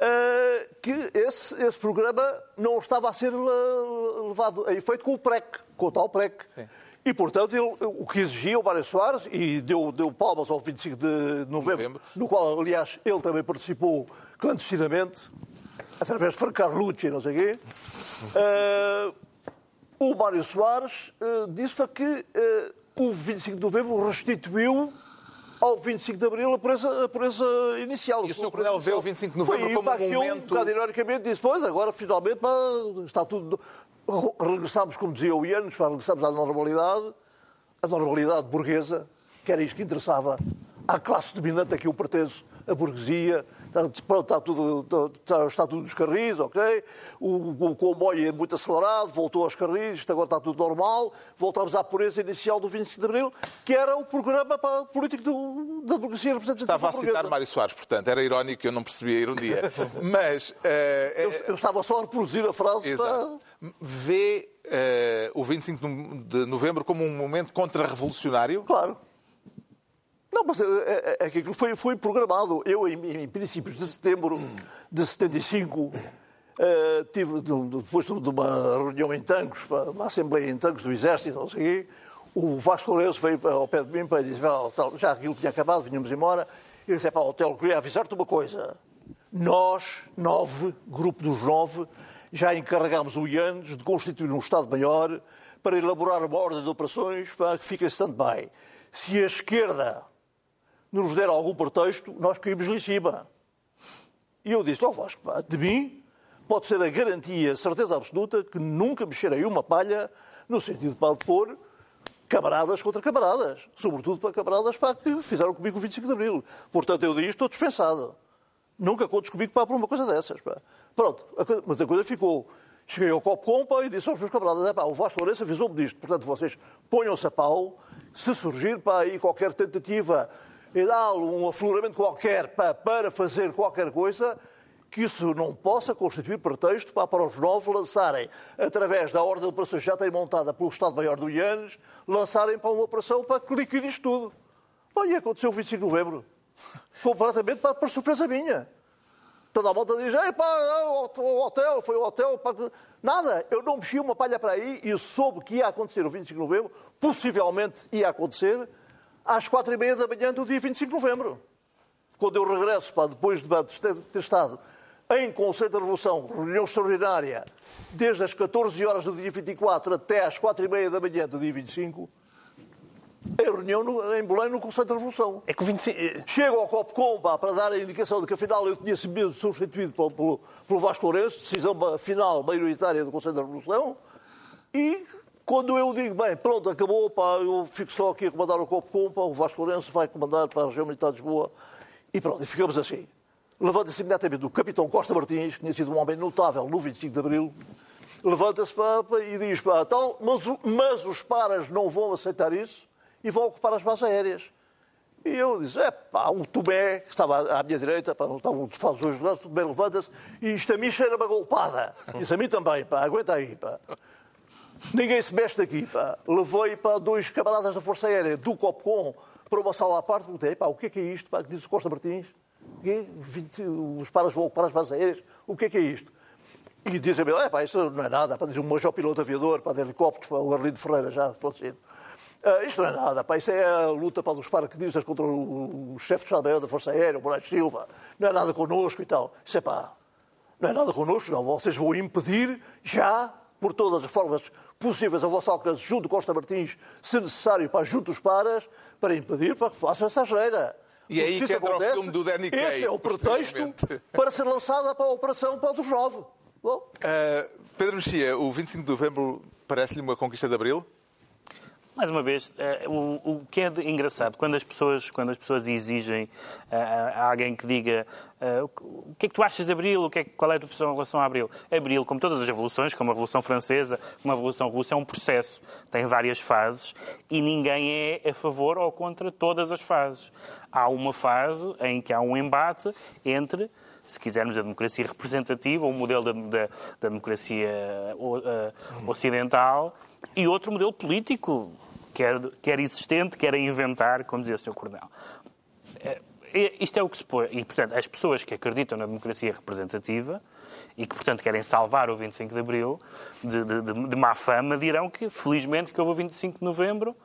eh, que esse, esse programa não estava a ser levado a efeito com o PREC, com o tal PREC. Sim. E, portanto, ele, o que exigia o Mário Soares, e deu, deu palmas ao 25 de novembro, novembro, no qual, aliás, ele também participou clandestinamente, através de Franco Carlucci, não sei o quê, uh, o Mário Soares uh, disse que uh, o 25 de novembro restituiu ao 25 de abril a pureza, a pureza inicial. E o Sr. Coronel vê o 25 de novembro Foi, como um momento... Um bocado ironicamente disse, pois, agora finalmente pá, está tudo... Regressamos, como dizia o Ianos, regressamos à normalidade, a normalidade burguesa, que era isto que interessava à classe dominante a que eu pertenço, a burguesia, está, está, tudo, está, está tudo nos carris, ok? O, o, comboio é muito acelerado, voltou aos carris, isto agora está tudo normal, voltamos à pureza inicial do 25 de Abril, que era o programa para, político do, da burguesia representativa Estava a citar Mário Soares, portanto, era irónico, eu não percebi a ironia. (laughs) Mas... Uh, eu, eu, estava só a reproduzir a frase Exato. para... Vê uh, o 25 de novembro como um momento contra-revolucionário? Claro. Não, mas é, é, é que foi, foi programado. Eu, em, em, princípios de setembro de 75, uh, eh, tive, depois de uma reunião em Tancos, uma assembleia em Tancos do Exército, não sei o Vasco Lourenço veio ao pé de mim e disse, já aquilo tinha acabado, vinhamos embora, e disse, pá, hotel, queria avisar-te uma coisa. Nós, nove, grupo dos nove, já encarregámos o IANES de constituir um Estado-Maior para elaborar uma ordem de operações para que fique em stand-by. Se a esquerda nos der algum pretexto, nós caímos lá em cima. E eu disse, ó oh, Vasco, pá, de mim pode ser a garantia, a certeza absoluta, que nunca mexerei uma palha no sentido de pôr camaradas contra camaradas. Sobretudo para camaradas para que fizeram comigo o 25 de Abril. Portanto, eu disse, estou dispensado. Nunca contes comigo para por uma coisa dessas. Pá. Pronto, a coisa, mas a coisa ficou. Cheguei ao copo com e disse aos meus camaradas, é pá, o Vasco Lourenço avisou-me disto. Portanto, vocês ponham-se a pau se surgir para aí qualquer tentativa e dá um afloramento qualquer para, fazer qualquer coisa, que isso não possa constituir pretexto para, para os nove lançarem, através da ordem de operações que já tem montada pelo Estado-Maior do IANES, lançarem para uma operação para que liquide isto tudo. Bom, e aconteceu o 25 de novembro. Completamente para, para surpresa minha. Toda a volta diz, pá, o hotel, foi o hotel. Pá. Nada, eu não mexi uma palha para aí e soube que ia acontecer o 25 de novembro, possivelmente ia acontecer, às quatro e meia da manhã do dia 25 de novembro. Quando eu regresso, pá, depois de ter estado em Conselho da Revolução, reunião extraordinária, desde as 14 horas do dia 24 até às quatro e meia da manhã do dia 25, a reunião no, em Belém no Conselho da Revolução. É que o 25... Eh, Chego ao COPCOM pá, para dar a indicação de que afinal eu tinha sido substituído pelo, pelo, pelo Vasco Lourenço, decisão final maioritária do Conselho da Revolução, e quando eu digo, bem, pronto, acabou, pá, eu fico só aqui a comandar o Corpo pá, o Vasco Lourenço vai comandar para a região militar de Lisboa, e pronto, e ficamos assim. Levanta-se imediatamente o capitão Costa Martins, que tinha sido um homem notável no 25 de Abril, levanta-se e diz, pá, tal, mas, mas os paras não vão aceitar isso e vão ocupar as bases aéreas. E eu disse, é pá, o Tomé, que estava à minha direita, pá, estavam os fatos hoje lá, o Tomé levanta-se e isto a mim cheira uma golpada. Isso a mim também, pá, aguenta aí, pá. Ninguém se mexe daqui. Pá. Levei para dois camaradas da Força Aérea do Copcom para uma sala à parte. Perguntei, pá, o que é que é isto? Pá, que diz o Costa Martins. Os paras vão para as bases aéreas. O que é que é isto? E dizem-me, é pá, isso não é nada. Pá, diz um major piloto aviador, para de helicópteros, para o Arlindo Ferreira, já falecido. Uh, isto não é nada, pá, isso é a luta para os paraquedistas contra o, o chefe de Estado-Maior da Força Aérea, o Moraes Silva. Não é nada connosco e tal. Isso é pá, não é nada connosco, não. Vocês vão impedir já, por todas as formas possíveis a vosso alcance junto com Costa Martins, se necessário, para junto os paras, para impedir para que façam essa geira. E é aí que entra acontece, o filme do Danny Kaye. Esse é o pretexto para ser lançada para a Operação para dos Nove. Uh, Pedro Mexia, o 25 de novembro parece-lhe uma conquista de Abril? Mais uma vez, uh, o, o, que é engraçado, quando as pessoas, quando as pessoas exigem uh, a alguém que diga uh, o que é que tu achas de Abril, o que é, qual é a tua posição em relação a Abril? Abril, como todas as revoluções, como a Revolução Francesa, como a Revolução Russa, é um processo, tem várias fases e ninguém é a favor ou contra todas as fases. Há uma fase em que há um embate entre se quisermos, a democracia representativa, o modelo da, da, da democracia ocidental, e outro modelo político, quer, quer existente, quer a inventar, como dizia o Sr. Coronel. É, é, isto é o que se põe. E, portanto, as pessoas que acreditam na democracia representativa e que, portanto, querem salvar o 25 de Abril de, de, de, de má fama, dirão que, felizmente, que houve o 25 de Novembro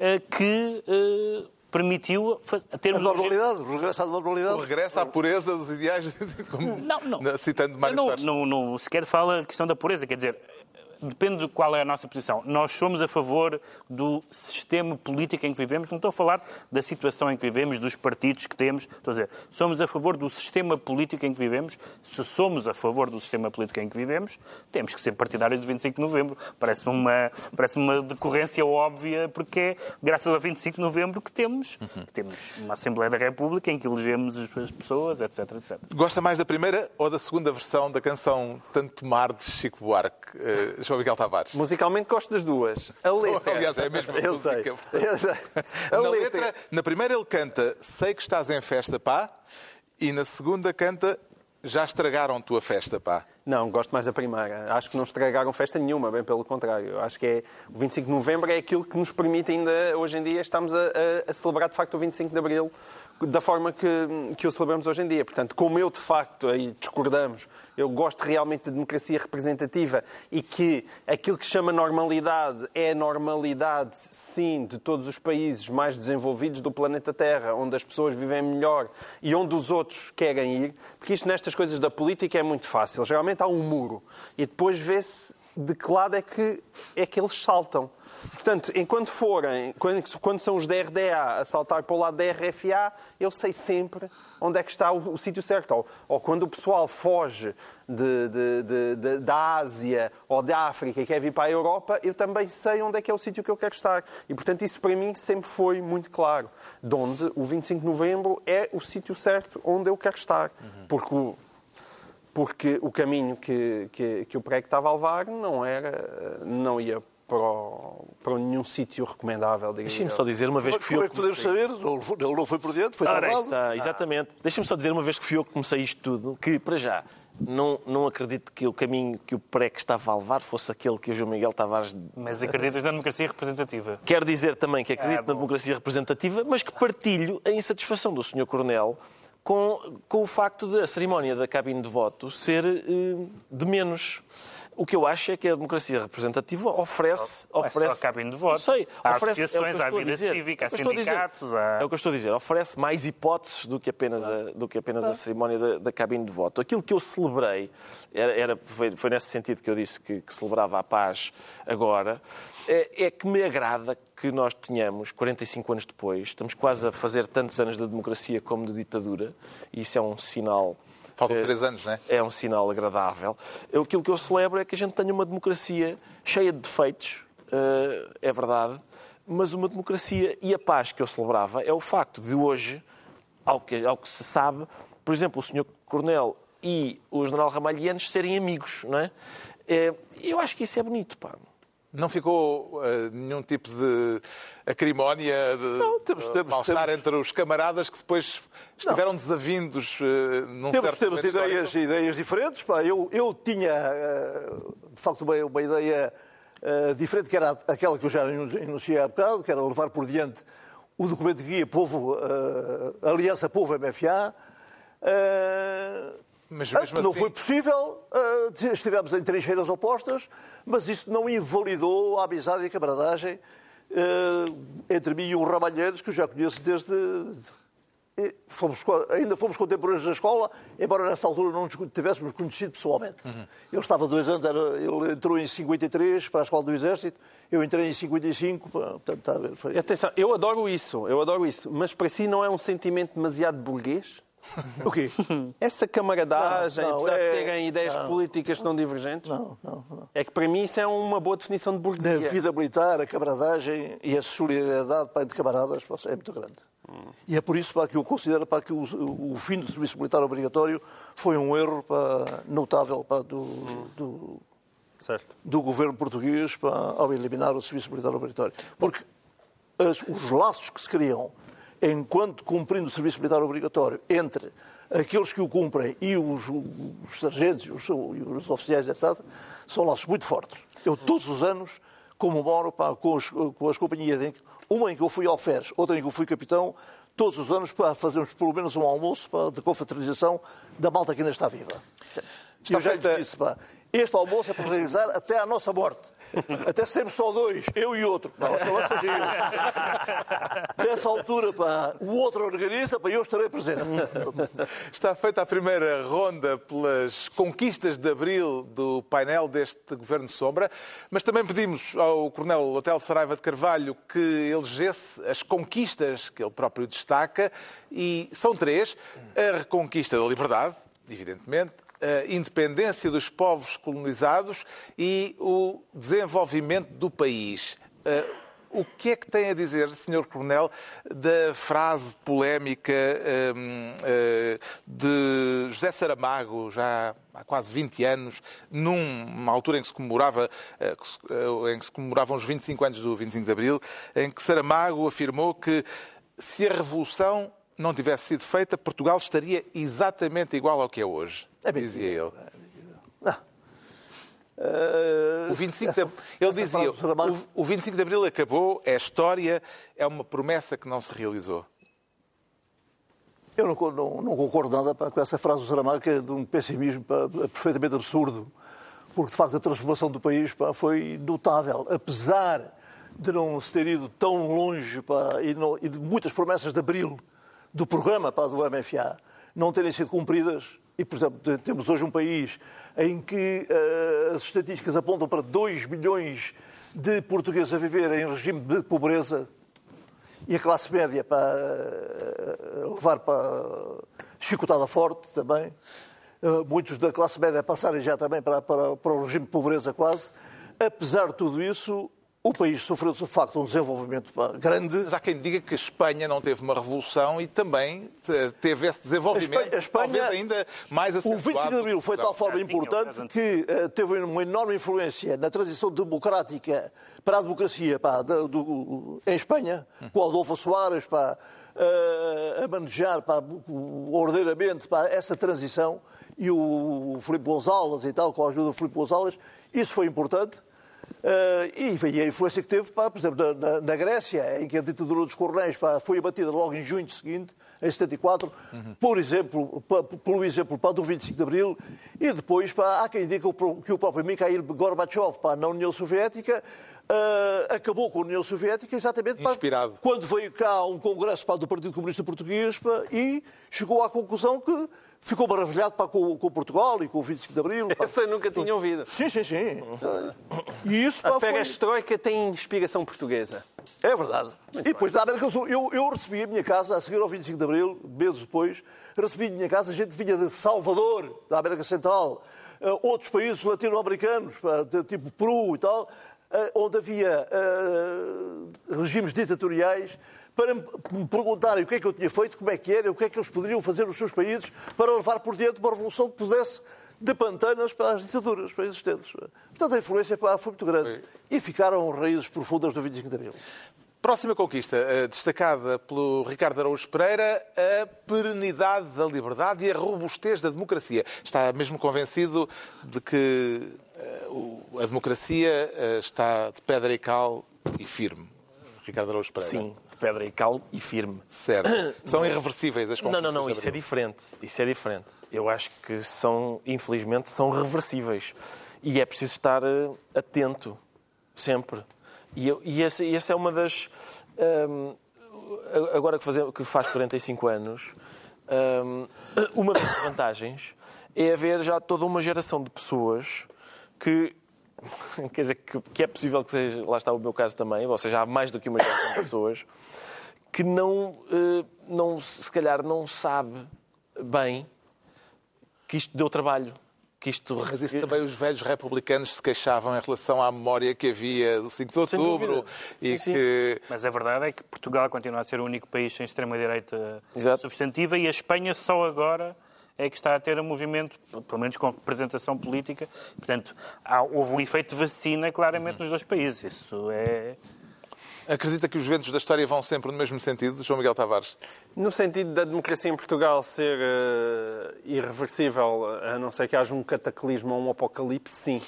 eh, que eh, permitiu termos... A normalidade, o regresso à normalidade. O regresso à pureza dos ideais, (laughs) como, não, não, citando mais não, não, não sequer fala a questão da pureza, quer dizer, depende de qual é a nossa posição. Nós somos a favor do sistema político em que vivemos. Não estou a falar da situação em que vivemos, dos partidos que temos. Estou a dizer, somos a favor do sistema político em que vivemos. Se somos a favor do sistema político em que vivemos, temos que ser partidários de 25 de novembro. Parece uma, parece uma decorrência óbvia, porque é graças a 25 de novembro que temos, que temos uma Assembleia da República em que elegemos as pessoas, etc, etc. Gosta mais da primeira ou da segunda versão da canção Tanto Mar de Chico Buarque, uh, João Miguel Tavares? Musicalmente gosto das duas. A (laughs) letra. Aliás, é a mesma Eu música. sei. Eu sei. A Na, letra. letra, na primeira ele canta Sei que estás em festa, pá, e na segunda canta Já estragaram tua festa, pá. Não, gosto mais da primeira. Acho que não estragaram festa nenhuma, bem pelo contrário. Acho que é, o 25 de novembro é aquilo que nos permite ainda, hoje em dia, estamos a, a- a celebrar de facto o 25 de abril da forma que, que o celebramos hoje em dia. Portanto, como eu de facto, aí discordamos, eu gosto realmente de democracia representativa e que aquilo que chama normalidade é normalidade, sim, de todos os países mais desenvolvidos do planeta Terra, onde as pessoas vivem melhor e onde os outros querem ir, porque isto nestas coisas da política é muito fácil. Geralmente há um muro e depois vê-se de que lado é que, é que eles saltam. Portanto, enquanto forem, quando, quando são os da RDA a saltar para o lado da RFA, eu sei sempre onde é que está o, o sítio certo. Ou, ou quando o pessoal foge de- de- de- da Ásia ou da África e quer vir para a Europa, eu também sei onde é que é o sítio que eu quero estar. E, portanto, isso para mim sempre foi muito claro. De onde o 25 de novembro é o sítio certo onde eu quero estar. Porque o, porque o caminho que, que, que o prego estava a levar não era, não ia para, o- para nenhum sítio recomendável, eu. só dizer, uma vez Como, que fui como eu é que podemos saber? Ele não foi por dentro, foi Ora, está, exatamente. Deixa-me só dizer, uma vez que fui eu que comecei isto tudo, que, para já, não, não acredito que o caminho que o PREC estava a levar fosse aquele que o João Miguel Tavares Mas acreditas na democracia representativa? Quero dizer também que acredito Ah, na democracia representativa, mas que partilho a insatisfação do Sr. Coronel com, com o facto da cerimónia da cabine de voto ser eh, de menos. O que eu acho é que a democracia representativa oferece. Não é só oferece a cabine de voto. Não sei, Há oferece, associações, é o que eu há vida dizer. cívica, há É sindicatos, há- É o que eu estou a dizer. Oferece mais hipóteses do que apenas a, do que apenas a cerimónia da, da cabine de voto. Aquilo que eu celebrei, era, era- foi, foi nesse sentido que eu disse que, que celebrava a paz agora, é, é que me agrada que nós tenhamos, 45 anos depois, estamos quase a fazer tantos anos de democracia como de ditadura, e isso é um sinal. Faltam eh, três anos, não é? é um sinal agradável. Eu- Aquilo que eu celebro é que a gente tenha uma democracia cheia de defeitos, eh, é verdade, mas uma democracia e a paz que eu celebrava é o facto de hoje, ao que, ao que se sabe, por exemplo, o Sr. Coronel e o General Ramalhianos serem amigos, não é? Eh, Eu acho que isso é bonito, pá. Não ficou eh, nenhum tipo de acrimónia, de Não, temos- temos- mal-estar temos- entre os camaradas que depois estiveram desavindos eh, num Temos, certo temos ideias, histórico. ideias diferentes. Pá. Eu, eu tinha, eh, de facto, uma, uma ideia eh, diferente, que era aquela que eu já enunciei há bocado, que era levar por diante o documento de guia Povo, Aliança Povo-MFA. Mas ah, mesmo não assim- foi possível, eh, estivemos em trincheiras opostas, mas isso não invalidou a amizade e a camaradagem eh, entre mim e o Ramalheiros, que eu já conheço desde. E fomos ainda fomos contemporâneos da escola, embora nessa altura não nos tivéssemos conhecido pessoalmente. Ele estava dois anos, era- ele entrou em 53 para a Escola do Exército, eu entrei em 55, pá, portanto, está a ver, foi- Atenção, eu adoro isso, eu adoro isso, mas para si não é um sentimento demasiado burguês? O quê? (laughs) Essa camaradagem, Não, não, apesar é- de terem ideias não. políticas tão divergentes? Não, não, não. É que para mim isso é uma boa definição de Na burguesia. vida militar, a camaradagem e a solidariedade pá, entre camaradas é muito grande. E é por isso pá, que eu considero pá, que o, o fim do serviço militar obrigatório foi um erro pá, notável pá, do, do, Certo. do governo português pá, ao eliminar o serviço militar obrigatório. Porque as- os laços que se criam enquanto cumprindo o serviço militar obrigatório entre aqueles que o cumprem e os, os sargentos e os, os oficiais, etc., são laços muito fortes. Eu, todos os anos, comemoro pá, com, as, com as companhias, em que, uma em que eu fui alferes, outra em que eu fui capitão, todos os anos pá, fazemos pelo menos um almoço pá, de confraternização da malta que ainda está viva. Está eu já lhe feita- disse, pá, Este almoço é para realizar até à nossa morte. Até sermos só dois, eu e outro. Não, só seja eu. Nessa altura, pá, o outro organiza, para eu estarei presente. Está feita a primeira ronda pelas conquistas de abril do painel deste Governo Sombra, mas também pedimos ao Coronel Hotel Saraiva de Carvalho que elegesse as conquistas que ele próprio destaca, e são três. A reconquista da liberdade, evidentemente, independência dos povos colonizados e o desenvolvimento do país. Eh, o que é que tem a dizer, Sr. Coronel, da frase polémica um, uh, de José Saramago, já há quase 20 anos, numa altura em que se comemorava, uh, em que se comemoravam os 25 anos do 25 de Abril, em que Saramago afirmou que se a revolução não tivesse sido feita, Portugal estaria exatamente igual ao que é hoje, é dizia ele. Uh, o 25 de, ele dizia, o, o 25 de Abril acabou, é história, é uma promessa que não se realizou. Eu não, não, não concordo nada com essa frase do Saramago, que é de um pessimismo perfeitamente absurdo, porque de facto a transformação do país pá, foi notável, apesar de não se ter ido tão longe pá, e, não, e de muitas promessas de Abril do programa pá, do MFA não terem sido cumpridas. E, por exemplo, temos hoje um país em que uh, as estatísticas apontam para 2 milhões de portugueses a viver em regime de pobreza e a classe média para uh, levar para chicotada forte também. Uh, muitos da classe média passarem já também para, para, para o regime de pobreza quase. Apesar de tudo isso, o país sofreu, de facto, um desenvolvimento grande. Mas há quem diga que a Espanha não teve uma revolução e também teve esse desenvolvimento, a Espanha, ainda mais acentuado. O 25 de Abril foi de tal forma importante que uh, teve uma enorme influência na transição democrática para a democracia pá, do, do, em Espanha, com Adolfo Soares pá, uh, a manejar pá, ordeiramente pá, essa transição e o Filipe González e tal, com a ajuda do Filipe González. Isso foi importante. Uh, e, a influência que teve, pá, por exemplo, na, na, Grécia, em que a ditadura dos coronéis foi abatida logo em junho seguinte, em 74, uhum. por exemplo, pá, pelo exemplo pá, do 25 de Abril, e depois pá, há quem diga que o próprio Mikhail Gorbachev, pá, na União Soviética, Uh, acabou com a União Soviética exatamente Inspirado. quando veio cá um congresso pá, do Partido Comunista Português e chegou à conclusão que ficou maravilhado pá, com, com, Portugal e com o 25 de Abril. Pá. (laughs) Essa eu nunca tinha ouvido. Sim, sim, sim. E isso, pá, a perestroika foi... tem inspiração portuguesa. É verdade. Muito e depois da América do Sul, eu, eu recebi a minha casa, a seguir ao 25 de Abril, meses depois, recebi a minha casa, a gente vinha de Salvador, da América Central, uh, outros países latino-americanos, tipo Peru e tal, uh, onde havia uh, regimes ditatoriais para me perguntarem o que é que eu tinha feito, como é que era, o que é que eles poderiam fazer nos seus países para levar por diante uma revolução que pudesse de pantanas para as ditaduras para existentes. Portanto, a influência foi muito grande. E ficaram raízes profundas do 25 de Abril. Próxima conquista, eh, destacada pelo Ricardo Araújo Pereira, a perenidade da liberdade e a robustez da democracia. Está mesmo convencido de que eh, a democracia eh, está de pedra e cal e firme. Ricardo Araújo Pereira. Sim, pedra e cal e firme. Certo. (coughs) São irreversíveis as conquistas. Não, não, não, isso é diferente. Isso é diferente. Eu acho que são, infelizmente, são reversíveis. E é preciso estar uh, atento, sempre. E, eu, e essa, essa é uma das. Um, agora que, fazer, que faz 45 anos, um, (coughs) uma das vantagens é haver já toda uma geração de pessoas que (laughs) quer dizer, que, que, é possível que seja, lá está o meu caso também, ou seja, há mais do que uma geração de pessoas que não, eh, não, se calhar não sabe bem que isto deu trabalho. Que isto... Sim, mas isso também os velhos republicanos se queixavam em relação à memória que havia do 5 de outubro. E sim, que... Sim. Mas a verdade é que Portugal continua a ser o único país sem extrema-direita substantiva e a Espanha só agora é que está a ter um movimento, pelo menos com representação política. Portanto, há, houve um efeito vacina claramente nos dois países. Isso é. Acredita que os ventos da história vão sempre no mesmo sentido, João Miguel Tavares? No sentido da democracia em Portugal ser uh, irreversível, a não ser que haja um cataclismo ou um apocalipse, sim.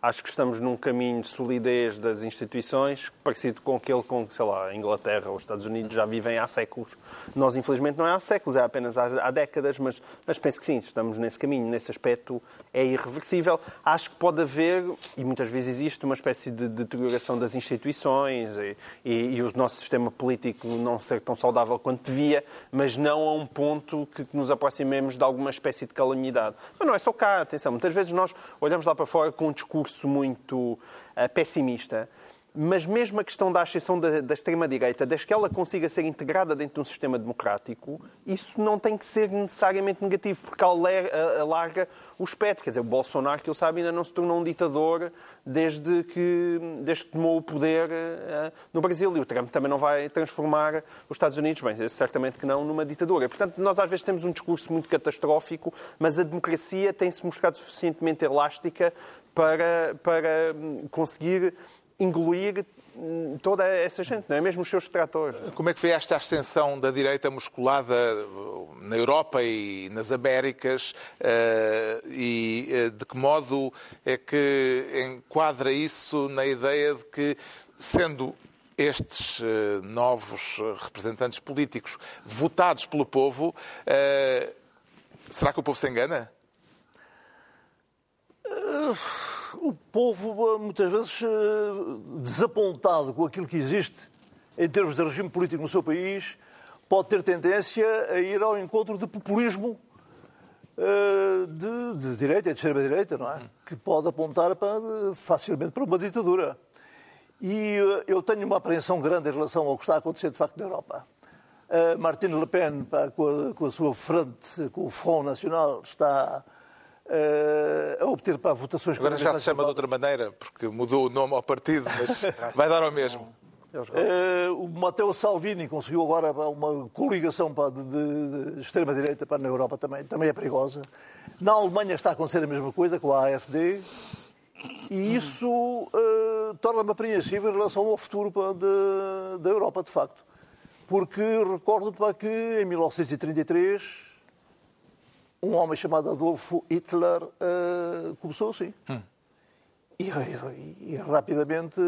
Acho que estamos num caminho de solidez das instituições, parecido com aquele com, sei lá, a Inglaterra ou os Estados Unidos já vivem há séculos. Nós, infelizmente, não é há séculos, é apenas há, há décadas, mas, mas penso que sim, estamos nesse caminho. Nesse aspecto é irreversível. Acho que pode haver, e muitas vezes existe, uma espécie de deterioração das instituições e, e, e o nosso sistema político não ser tão saudável quanto devia, mas não a um ponto que, que nos aproximemos de alguma espécie de calamidade. Mas não é só cá, atenção. Muitas vezes nós olhamos lá para fora com um discurso discurso muito uh, pessimista, mas mesmo a questão da ascensão da, da extrema-direita, desde que ela consiga ser integrada dentro de um sistema democrático, isso não tem que ser necessariamente negativo, porque alarga o espectro. Quer dizer, o Bolsonaro, que eu saiba, ainda não se tornou um ditador desde que, desde que tomou o poder uh, no Brasil. E o Trump também não vai transformar os Estados Unidos, bem, certamente que não, numa ditadura. Portanto, nós às vezes temos um discurso muito catastrófico, mas a democracia tem-se mostrado suficientemente elástica para, para conseguir engolir toda essa gente, não é? Mesmo os seus detratores. Como é que foi esta ascensão da direita musculada na Europa e nas Américas eh, e eh, de que modo é que enquadra isso na ideia de que, sendo estes eh, novos representantes políticos votados pelo povo, será que o povo se engana? O povo, muitas vezes, eh, desapontado com aquilo que existe em termos de regime político no seu país, pode ter tendência a ir ao encontro de populismo eh, de, de direita e de extrema-direita, não é? Que pode apontar para, facilmente para uma ditadura. E eh, eu tenho uma apreensão grande em relação ao que está a acontecer, de facto, na Europa. Martine Le Pen, com a, com a sua frente, com o Front Nacional, está a obter para votações... Agora já se chama de outra maneira, porque mudou o nome ao partido, mas (laughs) vai dar ao mesmo. Uh, o Matteo Salvini conseguiu agora uma coligação de, de, de extrema-direita para na Europa também, também é perigosa. Na Alemanha está a acontecer a mesma coisa com a AFD e isso uh, torna-me apreensivo em relação ao futuro da Europa, de facto. Porque recordo para que em 1933 um homem chamado Adolfo Hitler uh, começou assim. Hum. E, e, e, rapidamente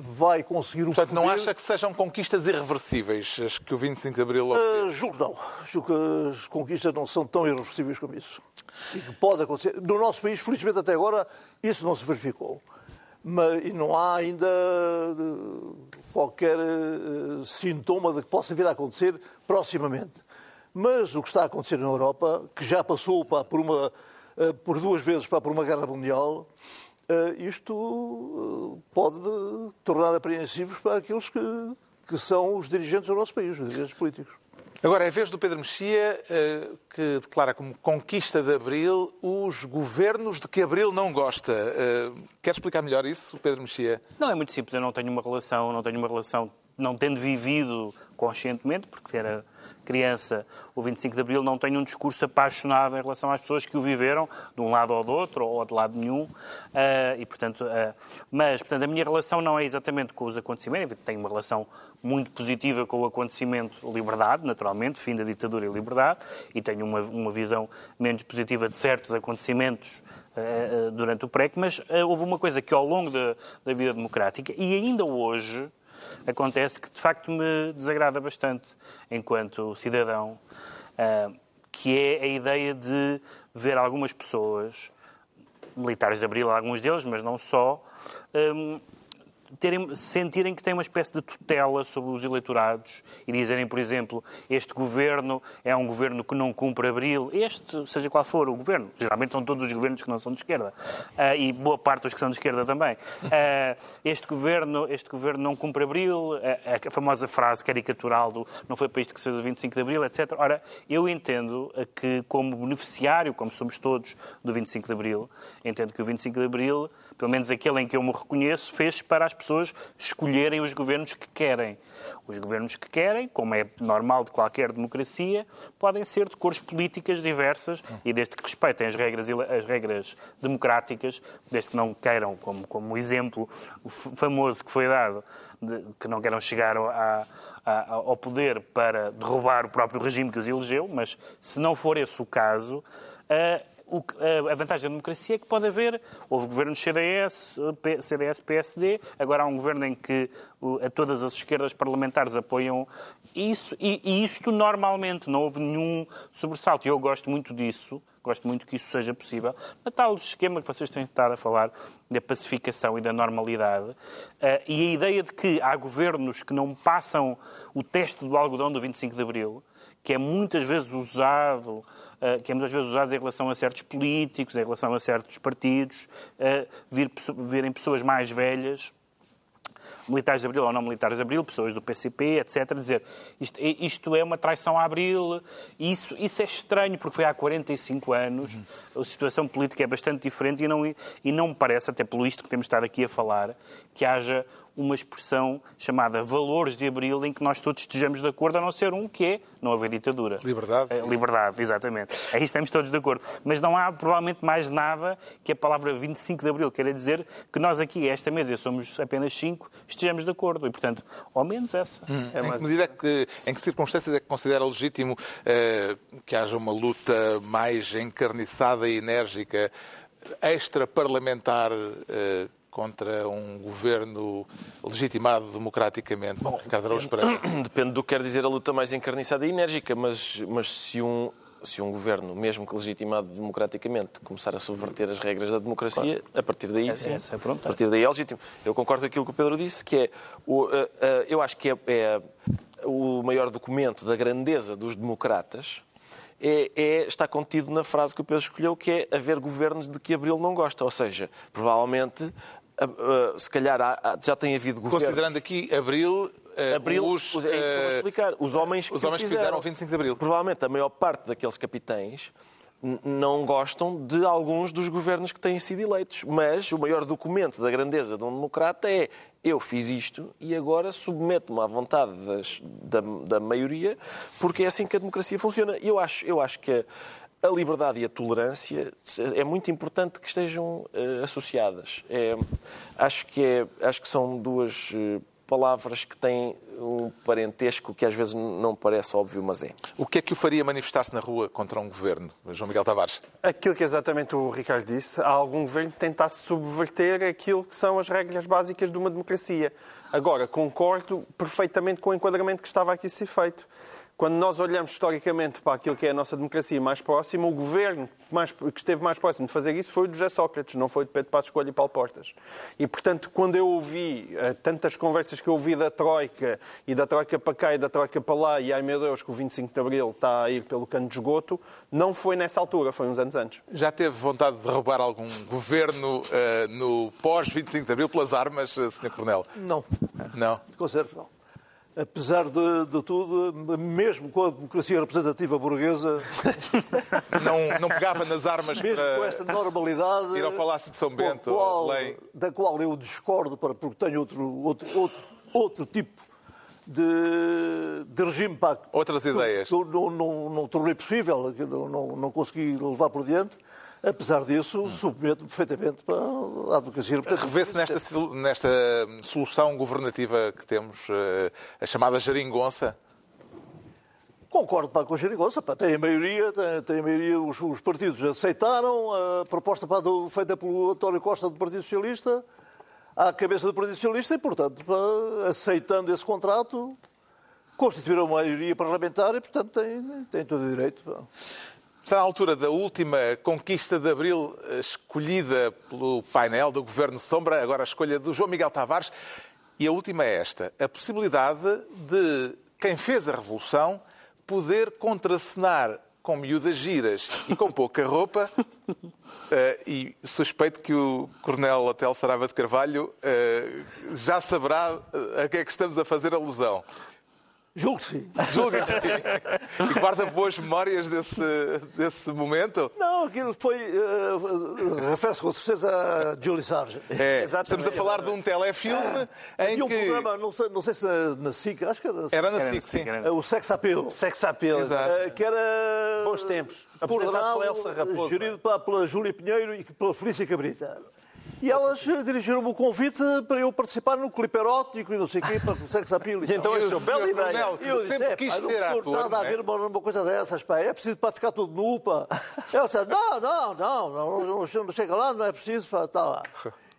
vai conseguir o Portanto, poder. não acha que sejam conquistas irreversíveis as que o 25 de Abril uh, Julgo não. Julgo que as conquistas não são tão irreversíveis como isso. E que pode acontecer. No nosso país, felizmente até agora, isso não se verificou. Mas, e não há ainda qualquer uh, sintoma de que possa vir a acontecer proximamente. Mas o que está a acontecer na Europa, que já passou pá, por, uma, eh, por duas vezes pá, por uma guerra mundial, eh, isto eh, pode tornar apreensivos para aqueles que, que são os dirigentes do nosso país, os dirigentes políticos. Agora, é vez do Pedro Mexia, que declara como conquista de Abril os governos de que Abril não gosta. Quer explicar melhor isso, Pedro Mexia? Não, é muito simples. Eu não tenho uma relação, não tenho uma relação, não tendo vivido conscientemente, porque era criança, o 25 de Abril, não tenho um discurso apaixonado em relação às pessoas que o viveram, de um lado ou do outro, ou de lado nenhum. Uh, e, portanto, uh, mas, portanto, a minha relação não é exatamente com os acontecimentos. Tenho uma relação muito positiva com o acontecimento liberdade, naturalmente, fim da ditadura e liberdade, e tenho uma, uma visão menos positiva de certos acontecimentos uh, durante o PREC, mas houve uma coisa que ao longo da, da vida democrática, e ainda hoje, acontece que de facto me desagrada bastante enquanto cidadão, ah, que é a ideia de ver algumas pessoas, militares de Abril, alguns deles, mas não só, ah, terem, sentirem que têm uma espécie de tutela sobre os eleitorados e dizerem, por exemplo, este governo é um governo que não cumpre abril, este, seja qual for o governo, geralmente são todos os governos que não são de esquerda, uh, e boa parte dos que são de esquerda também. Uh, este, governo, este governo não cumpre abril, uh, a famosa frase caricatural do não foi para isto que se fez o 25 de abril, etc. Ora, eu entendo que, como beneficiário, como somos todos do 25 de abril, entendo que o 25 de abril pelo menos aquele em que eu me reconheço, fez para as pessoas escolherem os governos que querem. Os governos que querem, como é normal de qualquer democracia, podem ser de cores políticas diversas e desde que respeitem as regras, as regras democráticas, desde que não queiram, como, como exemplo famoso que foi dado, de, que não queiram chegar a, a, ao poder para derrubar o próprio regime que os elegeu, mas se não for esse o caso, uh, o a- vantagem da democracia é que pode haver. Houve governos CDS, CDS, PSD, agora há um governo em que a todas as esquerdas parlamentares apoiam isso, e, e isto normalmente não houve nenhum sobressalto. E eu gosto muito disso, gosto muito que isso seja possível. A tal esquema que vocês têm estado a falar da pacificação e da normalidade, eh, e a ideia de que há governos que não passam o teste do algodão do 25 de Abril, que é muitas vezes usado, que é muitas vezes usado em relação a certos políticos, em relação a certos partidos, eh, vir, virem pessoas mais velhas militares de Abril ou não militares de Abril, pessoas do PCP, etc., dizer isto, isto é uma traição a Abril. Isso, isso é estranho, porque foi há 45 anos, a situação política é bastante diferente e não, e não me parece, até pelo isto que temos estado aqui a falar, que haja uma expressão chamada valores de Abril em que nós todos estejamos de acordo, a não ser um que é não haver ditadura. Liberdade. É, liberdade, exatamente. Aí estamos todos de acordo. Mas não há provavelmente mais nada que a palavra 25 de Abril queira dizer que nós aqui, esta mesa, somos apenas cinco, estejamos de acordo. E, portanto, ao menos essa. É em mais- que medida é que, em que circunstâncias é que considera legítimo eh, que haja uma luta mais encarniçada e enérgica, extra-parlamentar, eh, contra um governo legitimado democraticamente? Ricardo Araújo Pereira. (coughs) Depende do que quer dizer a luta mais encarniçada e enérgica, mas, mas se, um, se um governo, mesmo que legitimado democraticamente, começar a subverter as regras da democracia, a partir daí, Essa- sim, essa é a fronteira. a partir daí é legítimo. Eu concordo com aquilo que o Pedro disse, que é, o, eh, eh, eu acho que é, é o maior documento da grandeza dos democratas, é, é- está contido na frase que o Pedro escolheu, que é haver governos de que Abril não gosta. Ou seja, provavelmente, se calhar há- já tem havido governos... Considerando aqui Abril, eh, Abril, os, é isso que eu vou eh, explicar. Os homens que, os homens que fizeram o 25 de Abril. Provavelmente a maior parte daqueles capitães não gostam de alguns dos governos que têm sido eleitos. Mas o maior documento da grandeza de um democrata é eu fiz isto e agora submeto-me à vontade das- da, da maioria, porque é assim que a democracia funciona. Eu acho, eu acho que a, a liberdade e a tolerância é muito importante que estejam eh, associadas. É, acho, que é, acho que são duas eh, palavras que têm um parentesco que às vezes não parece óbvio, mas é. O que é que o faria manifestar-se na rua contra um governo? João Miguel Tavares. Aquilo que exatamente o Ricardo disse, há algum governo que tentasse subverter aquilo que são as regras básicas de uma democracia. Agora, concordo perfeitamente com o enquadramento que estava aqui a ser feito. Quando nós olhamos historicamente para aquilo que é a nossa democracia mais próxima, o governo que, mais- que esteve mais próximo de fazer isso foi o de José Sócrates, não foi o de Pedro Passos Coelho e Paulo Portas. E, portanto, quando eu ouvi eh, tantas conversas que eu ouvi da Troika, e da Troika para cá e da Troika para lá, e ai meu Deus, que o 25 de Abril está a ir pelo cano de esgoto, não foi nessa altura, foi uns anos antes. Já teve vontade de derrubar algum governo eh, no pós-25 de Abril pelas armas, eh, Sr. Coronel? Não, Não. considero que não. Apesar de, de tudo, mesmo com a democracia representativa burguesa, (laughs) Não, não pegava nas armas mesmo com esta normalidade ir ao Palácio de São Bento, qual- da qual eu discordo, para- porque tenho outro, outro, outro, outro tipo de, de regime para Outras que ideias. que eu não, não, não tornei possível, que não, não, não consegui levar por diante. Apesar disso, submeto perfeitamente para a democracia representativa. Revê-se nesta, nesta solução governativa que temos, eh, a chamada geringonça? Concordo pá, com a Geringonça. Pá, tem a maioria, tem, tem a maioria os, os partidos aceitaram a proposta pá, do- feita pelo António Costa do Partido Socialista à cabeça do Partido Socialista e, portanto, pá, aceitando esse contrato, constituíram uma maioria parlamentar e, portanto, tem, tem todo o direito. pá. Está na altura da última conquista de Abril eh, escolhida pelo painel do Governo Sombra, agora a escolha do João Miguel Tavares. E a última é esta: a possibilidade de quem fez a Revolução poder contracenar com miúdas giras e com pouca roupa. (laughs) eh, e suspeito que o Coronel Hotel Sarava de Carvalho eh, já saberá a que é que estamos a fazer alusão. Julgo que sim. Julga que sim. E guarda boas memórias desse, desse momento? Não, aquilo foi. Uh, Refere-se com certeza a Julie Sargent. É, Exatamente. (laughs) estamos a falar de um telefilme em E um que... programa, não sei, não sei se na, na SIC, acho que era. Era na Era SIC, sim. eh, O Sex Appeal. Sex appeal. Exato. Eh, que era Bons tempos. Apresentado coordenado, pela Elsa Raposo. gerido pá, pela Júlia Pinheiro e pela Felícia Cabrita. E elas dirigiram-me o convite para eu participar no clipe erótico e não sei o quê, para o sex appeal e, E então achou bela ideia. Eu disse, sempre é, quis pá, ser não ator. nada a é? ver uma, uma coisa dessas, pá. É preciso para ficar todo nu, pá. Ela disse, não, não, não, não, não, não chega lá, não é preciso, pá, está lá.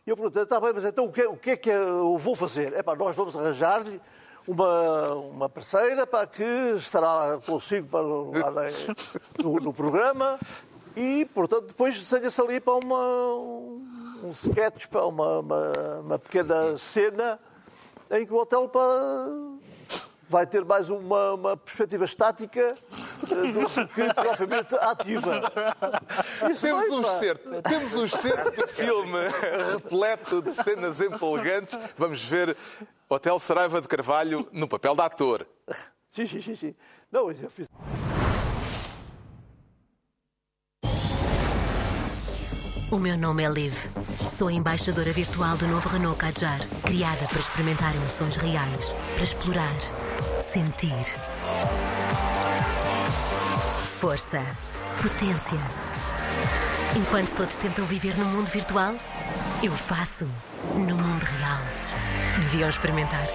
E eu perguntei, está bem, mas então o que, é- o que é que eu vou fazer? É pá, nós vamos arranjar-lhe uma, uma parceira para que estará consigo para, lá no, no programa e, portanto, depois desenha-se ali para uma, um, sketch, para uma, uma, uma pequena cena em que o hotel para vai ter mais uma, uma perspectiva estática eh, do que (laughs) propriamente ativa. Isso Temos vai, um excerto, temos um excerto do filme repleto de cenas empolgantes. Vamos ver Hotel Saraiva de Carvalho no papel de ator. Sim, sim, sim, sim. Não, eu fiz. O meu nome é Liv. Sou a embaixadora virtual do novo Renault Kadjar, criada para experimentar emoções reais, para explorar, sentir. Força, potência. Enquanto todos tentam viver no mundo virtual, eu faço no mundo real. Deviam experimentar.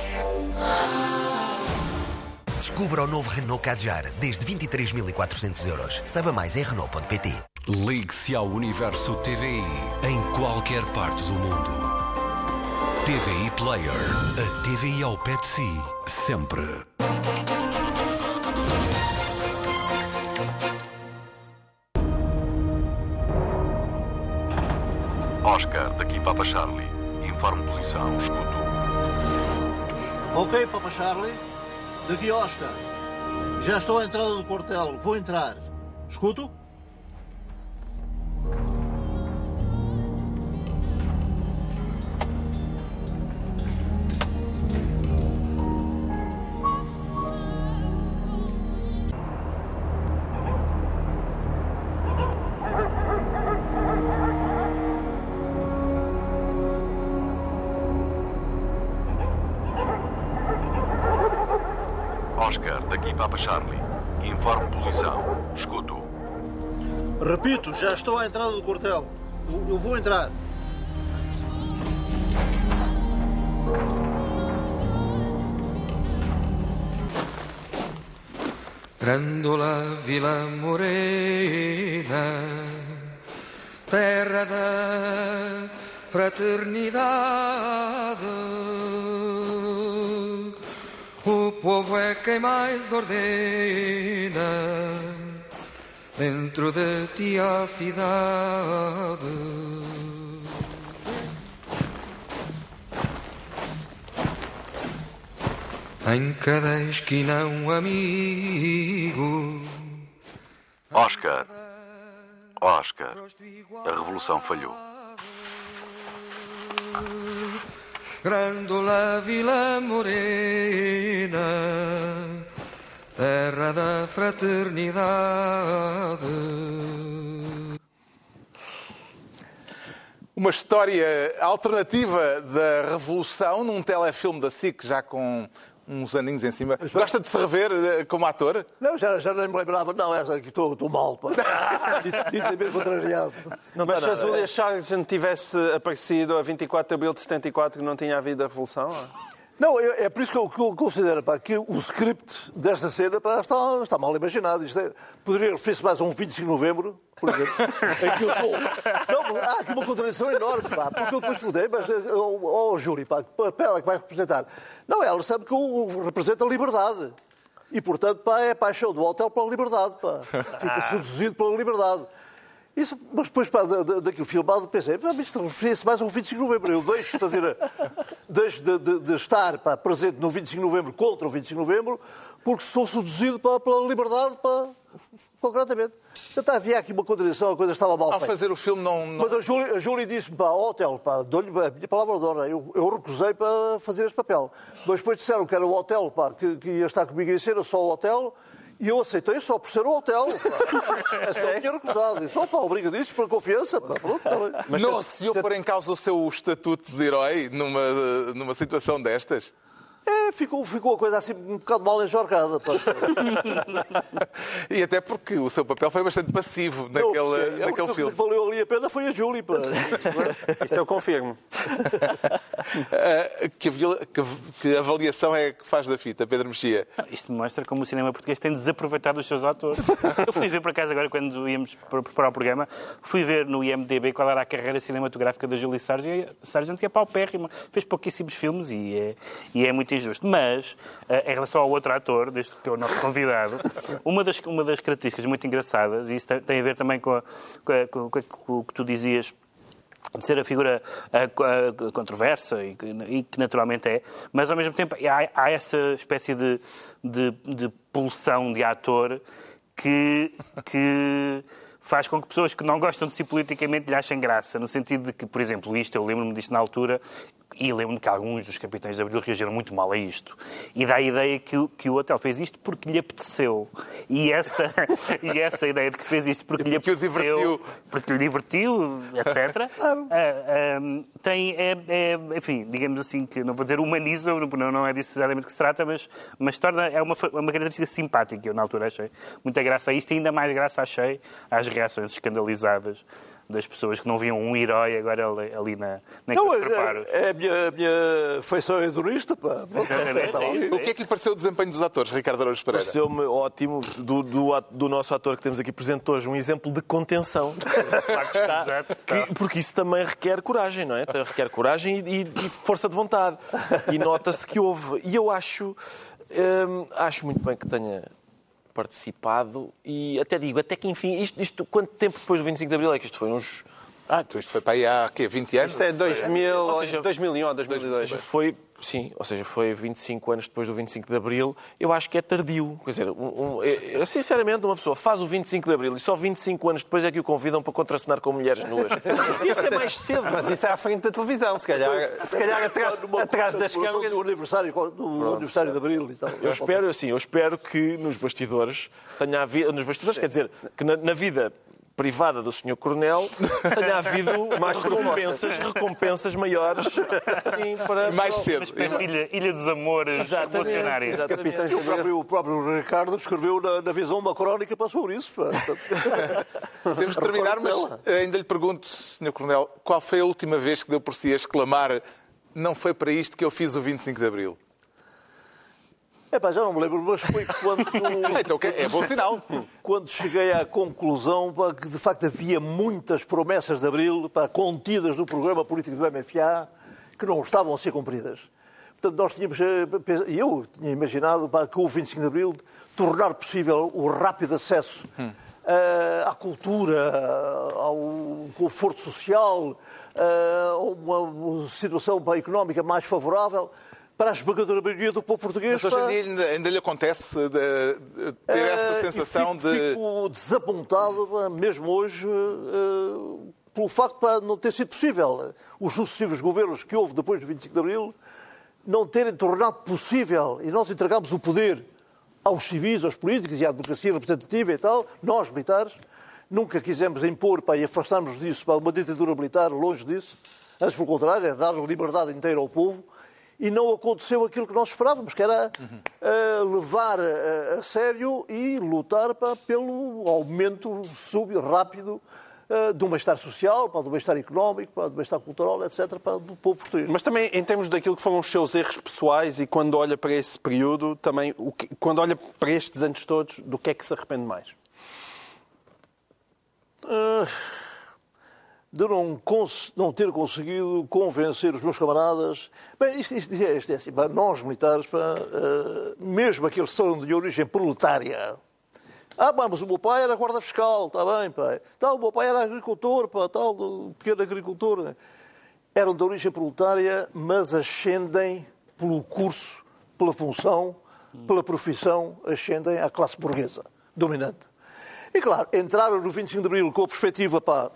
Descubra o novo Renault Kadjar desde 23.400 euros. Saiba mais em Renault.pt. Ligue-se ao Universo TVI em qualquer parte do mundo. TVI Player. A TVI ao pé de si. Sempre. Oscar, daqui Papa Charlie. Informe posição, escuto. Ok, Papa Charlie. Daqui Oscar. Já estou à entrada do quartel. Vou entrar. Escuto? Já estou à entrada do quartel. Eu, eu vou entrar. Grandola Vila Morena, terra da fraternidade. O povo é quem mais ordena dentro de ti a cidade. Em cada esquina um amigo. Oscar. Oscar. A revolução falhou. Grandola Vila Morena, terra da fraternidade. Uma história alternativa da Revolução num telefilme da SIC já com uns aninhos em cima. Gosta de se rever eh, como ator? Não, já, já nem me lembrava. Não, essa aqui estou estou mal. Dito bem contrariado. Mas se a Julia Charles tivesse aparecido a 24 de abril de 74, que não tinha havido a Revolução? Não, é, é por isso que eu, que eu considero pá, que o script desta cena pá, está, está mal imaginado. Isto é- poderia referir-se mais a um 25 de novembro, por exemplo, em que eu sou. (laughs) Não, há aqui uma contradição enorme, pá, porque eu depois mudei, mas ó oh, Júri, pá, é que vai representar? Não, ela sabe que eu represento a liberdade. E, portanto, pá, é a paixão do hotel pela liberdade, pá. Fica (laughs) seduzido pela liberdade. Isso, mas depois, pá, da- da- daquilo filmado, pensei, "Ah, isto referia-se mais a um 25 de novembro. Eu deixo de fazer, a- (laughs) deixo de, de- de estar pá, presente no 25 de novembro contra o 25 de novembro, porque sou seduzido pá, pela liberdade, pá, concretamente. Então, havia aqui uma contradição, a coisa estava mal Ao feita. fazer o filme não... não- Mas a Júlia, a Júlia disse-me, pá, ao hotel, pá, dou-lhe a minha palavra de honra, eu, eu recusei para fazer este papel. Mas depois disseram que era o hotel, pá, que, que ia estar comigo em cena, só o hotel, e eu aceitei só por ser o hotel, pá. (laughs) É só tinha recusado. E só, pá, obrigadíssimo pela confiança, pá, pronto, está bem. não se pôr em causa o seu estatuto de herói numa, numa situação destas? É, ficou, ficou a coisa assim um bocado mal enjorgada. pá. (laughs) E até porque o seu papel foi bastante passivo Não, naquele, sim, a naquele única coisa filme. que valeu ali a pena foi a Júlia. pá. (laughs) Isso eu confirmo. Ah, (laughs) que, que- que avaliação é que faz da fita, Pedro Mexia? Isto mostra como o cinema português tem desaproveitado os seus atores. Eu fui ver, por acaso, agora, quando íamos para preparar o programa, fui ver no IMDB qual era a carreira cinematográfica da Julie Sargent, Sargent e é paupérrima. Fez pouquíssimos filmes e é, e é muito injusto. Mas, eh, em relação ao outro ator, deste que é o nosso convidado, uma das, uma das características muito engraçadas, e isso tem, a ver também com, a- com a- com- o que tu dizias de ser a figura ah, co- ah, controversa e que, e que naturalmente é, mas ao mesmo tempo há, há essa espécie de, de, de pulsão de ator que, que faz com que pessoas que não gostam de si politicamente lhe achem graça, no sentido de que, por exemplo, isto, eu lembro-me disto na altura, e lembro-me que alguns dos capitães de Abril reagiram muito mal a isto. E dá a ideia que, o- que o hotel fez isto porque lhe apeteceu. E essa, (laughs) e essa ideia de que fez isto porque, lhe porque o apeteceu, porque lhe divertiu, etc. (laughs) Ah, ah, tem, é, é, enfim, digamos assim, que não vou dizer humaniza, não, não é disso exatamente que se trata, mas, mas torna, é uma, uma característica simpática. Eu, na altura, achei muita graça a isto e ainda mais graça achei às reações escandalizadas das pessoas que não viam um herói agora ali, ali na, Não, naquele é, preparo. é a minha, a minha feição é hedonista. Pá. (laughs) Está é isso. O que é que lhe pareceu o desempenho dos atores, Ricardo Araújo Pereira? Pareceu-me ótimo do, do, do nosso ator que temos aqui presente hoje, um exemplo de contenção. (laughs) De facto, está- Exato. que- porque isso também requer coragem, não é? Requer coragem e, e- e força de vontade. E nota-se que houve. E eu acho, hum, acho muito bem que tenha participado e até digo, até que enfim, isto, isto quanto tempo depois do 25 de Abril é que isto foi? Uns Ah, então isto foi para aí há quê, 20 anos? Isto é 2000, Ou seja, 2001 ou 2002. Foi, sim, ou seja, foi 25 anos depois do 25 de Abril. Eu acho que é tardio. Quer dizer, um, um, eu, sinceramente, uma pessoa faz o 25 de Abril e só 25 anos depois é que o convidam para contracenar com mulheres nuas. (laughs) Ia ser mais cedo. Mas isso é à frente da televisão, se calhar, se calhar atrás, atrás das câmaras. Do aniversário, do aniversário de Abril e tal. Eu espero, assim, eu espero que nos bastidores tenha havido, nos bastidores, quer dizer, que na, na vida privada do Sr. Coronel tenha havido mais recompensas, recompensas maiores sim, para, Mais Uma cedo. espécie de ilha, ilha dos amores revolucionários. exatamente. Capitães o próprio, o próprio Ricardo escreveu na, na visão uma crónica para sobre isso. (laughs) Temos de (laughs) terminar, mas ainda lhe pergunto, Sr. Coronel, qual foi a última vez que deu por si a exclamar não foi para isto que eu fiz o 25 de Abril? É pá, já não me lembro, mas foi quando, (laughs) Então é bom sinal. quando cheguei à conclusão pá, que de facto havia muitas promessas de Abril pá, contidas no programa político do MFA que não estavam a ser cumpridas. Portanto, nós tínhamos, eh, e eu tinha imaginado pá, que o 25 de Abril tornar possível o rápido acesso eh, à cultura, ao conforto social, eh, a uma situação pá, económica mais favorável para a esmagadora maioria do povo português. Mas hoje dia ainda, ainda lhe acontece de, de ter essa Eh, sensação fico, de. Fico desapontado, mesmo hoje, eh, pelo facto de não ter sido possível os sucessivos governos que houve depois do 25 de Abril não terem tornado possível, e nós entregamos o poder aos civis, aos políticos e à democracia representativa e tal, nós, militares, nunca quisemos impor para, e afastarmos disso para uma ditadura militar, longe disso, antes pelo contrário, é dar liberdade inteira ao povo, e não aconteceu aquilo que nós esperávamos, que era eh, levar eh, a sério e lutar pá, pelo aumento súbito, rápido, eh, do bem-estar social, pá, do bem-estar económico, pá, do bem-estar cultural, etc., pá, do povo português. Mas também em termos daquilo que foram os seus erros pessoais e quando olha para esse período, também que- quando olha para estes anos todos, do que é que se arrepende mais? Ah, de não, não ter conseguido convencer os meus camaradas. Bem, isto, isto, isto é, isto é assim, pá, nós militares, pá, ah, mesmo aqueles que são de origem proletária. Ah, pá, mas o meu pai era guarda fiscal, está bem, pai. Tá, o meu pai era agricultor, pá, tal, pequeno agricultor. Eram de origem proletária, mas ascendem pelo curso, pela função, pela profissão, ascendem à classe burguesa, dominante. E claro, entraram no 25 de Abril com a perspectiva, pá,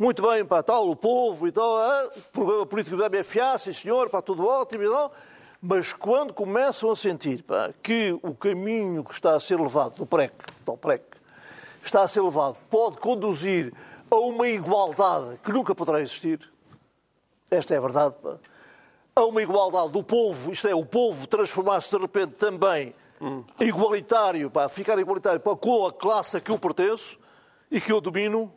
muito bem, pá, tal, o povo e tal, ah, programa político da MFA, sim senhor, pá, tudo ótimo e tal. Mas quando começam a sentir pá, que o caminho que está a ser levado do PREC, do PREC, está a ser levado, pode conduzir a uma igualdade que nunca poderá existir, esta é a verdade, pá. a uma igualdade do povo, isto é, o povo transformar-se de repente também igualitário, pá, ficar igualitário pá, com a classe a que eu pertenço e que eu domino,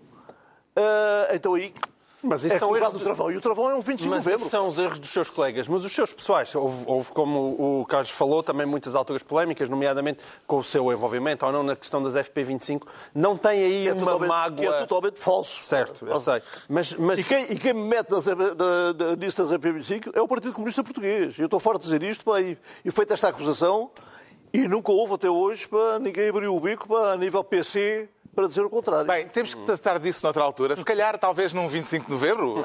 ah, então aí Mas isso é são erros o de- travão. E o travão é um 25 de Mas novembro. são os erros dos seus colegas. Mas os seus pessoais, houve, houve, como o Carlos falou, também muitas alturas polémicas, nomeadamente com o seu envolvimento ou não na questão das FP25. Não tem aí É uma mágoa... que é totalmente falso. Certo, eu sei. Mas, mas... E quem, e quem me mete nas, na, na, nisso das AP25 é o Partido Comunista Português. Eu estou farto de dizer isto pá, e, e feita esta acusação e nunca houve até hoje para ninguém abriu o bico pá, a nível PC para dizer o contrário. Bem, temos que tratar disso noutra altura. Se calhar, talvez num 25 de novembro.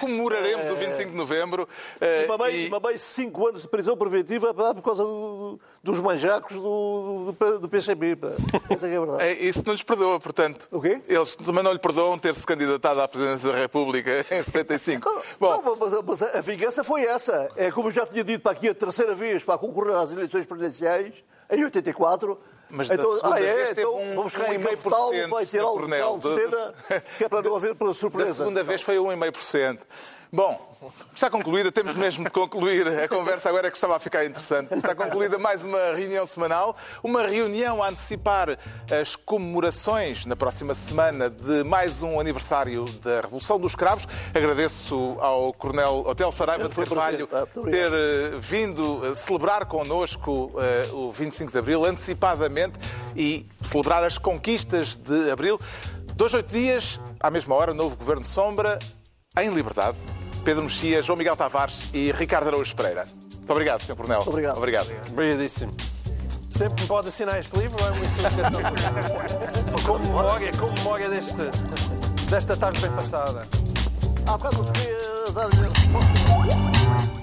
Comemoraremos o 25 de novembro. E mamei, e- mamei cinco anos de prisão preventiva por causa do- dos manjacos do, do, do PCB. Essa é que é verdade. (laughs) É, Isso não lhes perdoa, portanto. O quê? Eles também não lhe perdoam ter-se candidatado à presidência da República (laughs) em 75. Bom, Não, mas, mas a vingança foi essa. É como eu já tinha dito para aqui a terceira vez para concorrer às eleições presidenciais, em 84. Mas da então, segunda ah, é, vez teve então um- vamos um cá em 1,5%, capitalo, vai algo Coronel. de cena, (laughs) que é para não haver pela da surpresa. segunda vez foi 1,5%. Bom, está concluída, temos mesmo de concluir. A conversa agora é que estava a ficar interessante. Está concluída mais uma reunião semanal, uma reunião a antecipar as comemorações na próxima semana de mais um aniversário da Revolução dos Cravos. Agradeço ao Coronel Hotel Saraiva de Carvalho. Ah, ter eh, vindo eh, celebrar connosco eh, o 25 de Abril antecipadamente e celebrar as conquistas de Abril. Dois, oito dias, à mesma hora, novo Governo Sombra, em liberdade. Pedro Mexia, João Miguel Tavares e Ricardo Araújo Pereira. Muito obrigado, Sr. Coronel. Obrigado. Obrigado. Obrigadíssimo. Sempre me pode assinar este livro é muito (laughs) com memória, com memória deste, desta tarde bem passada. Há bocado eu queria dar-lhe.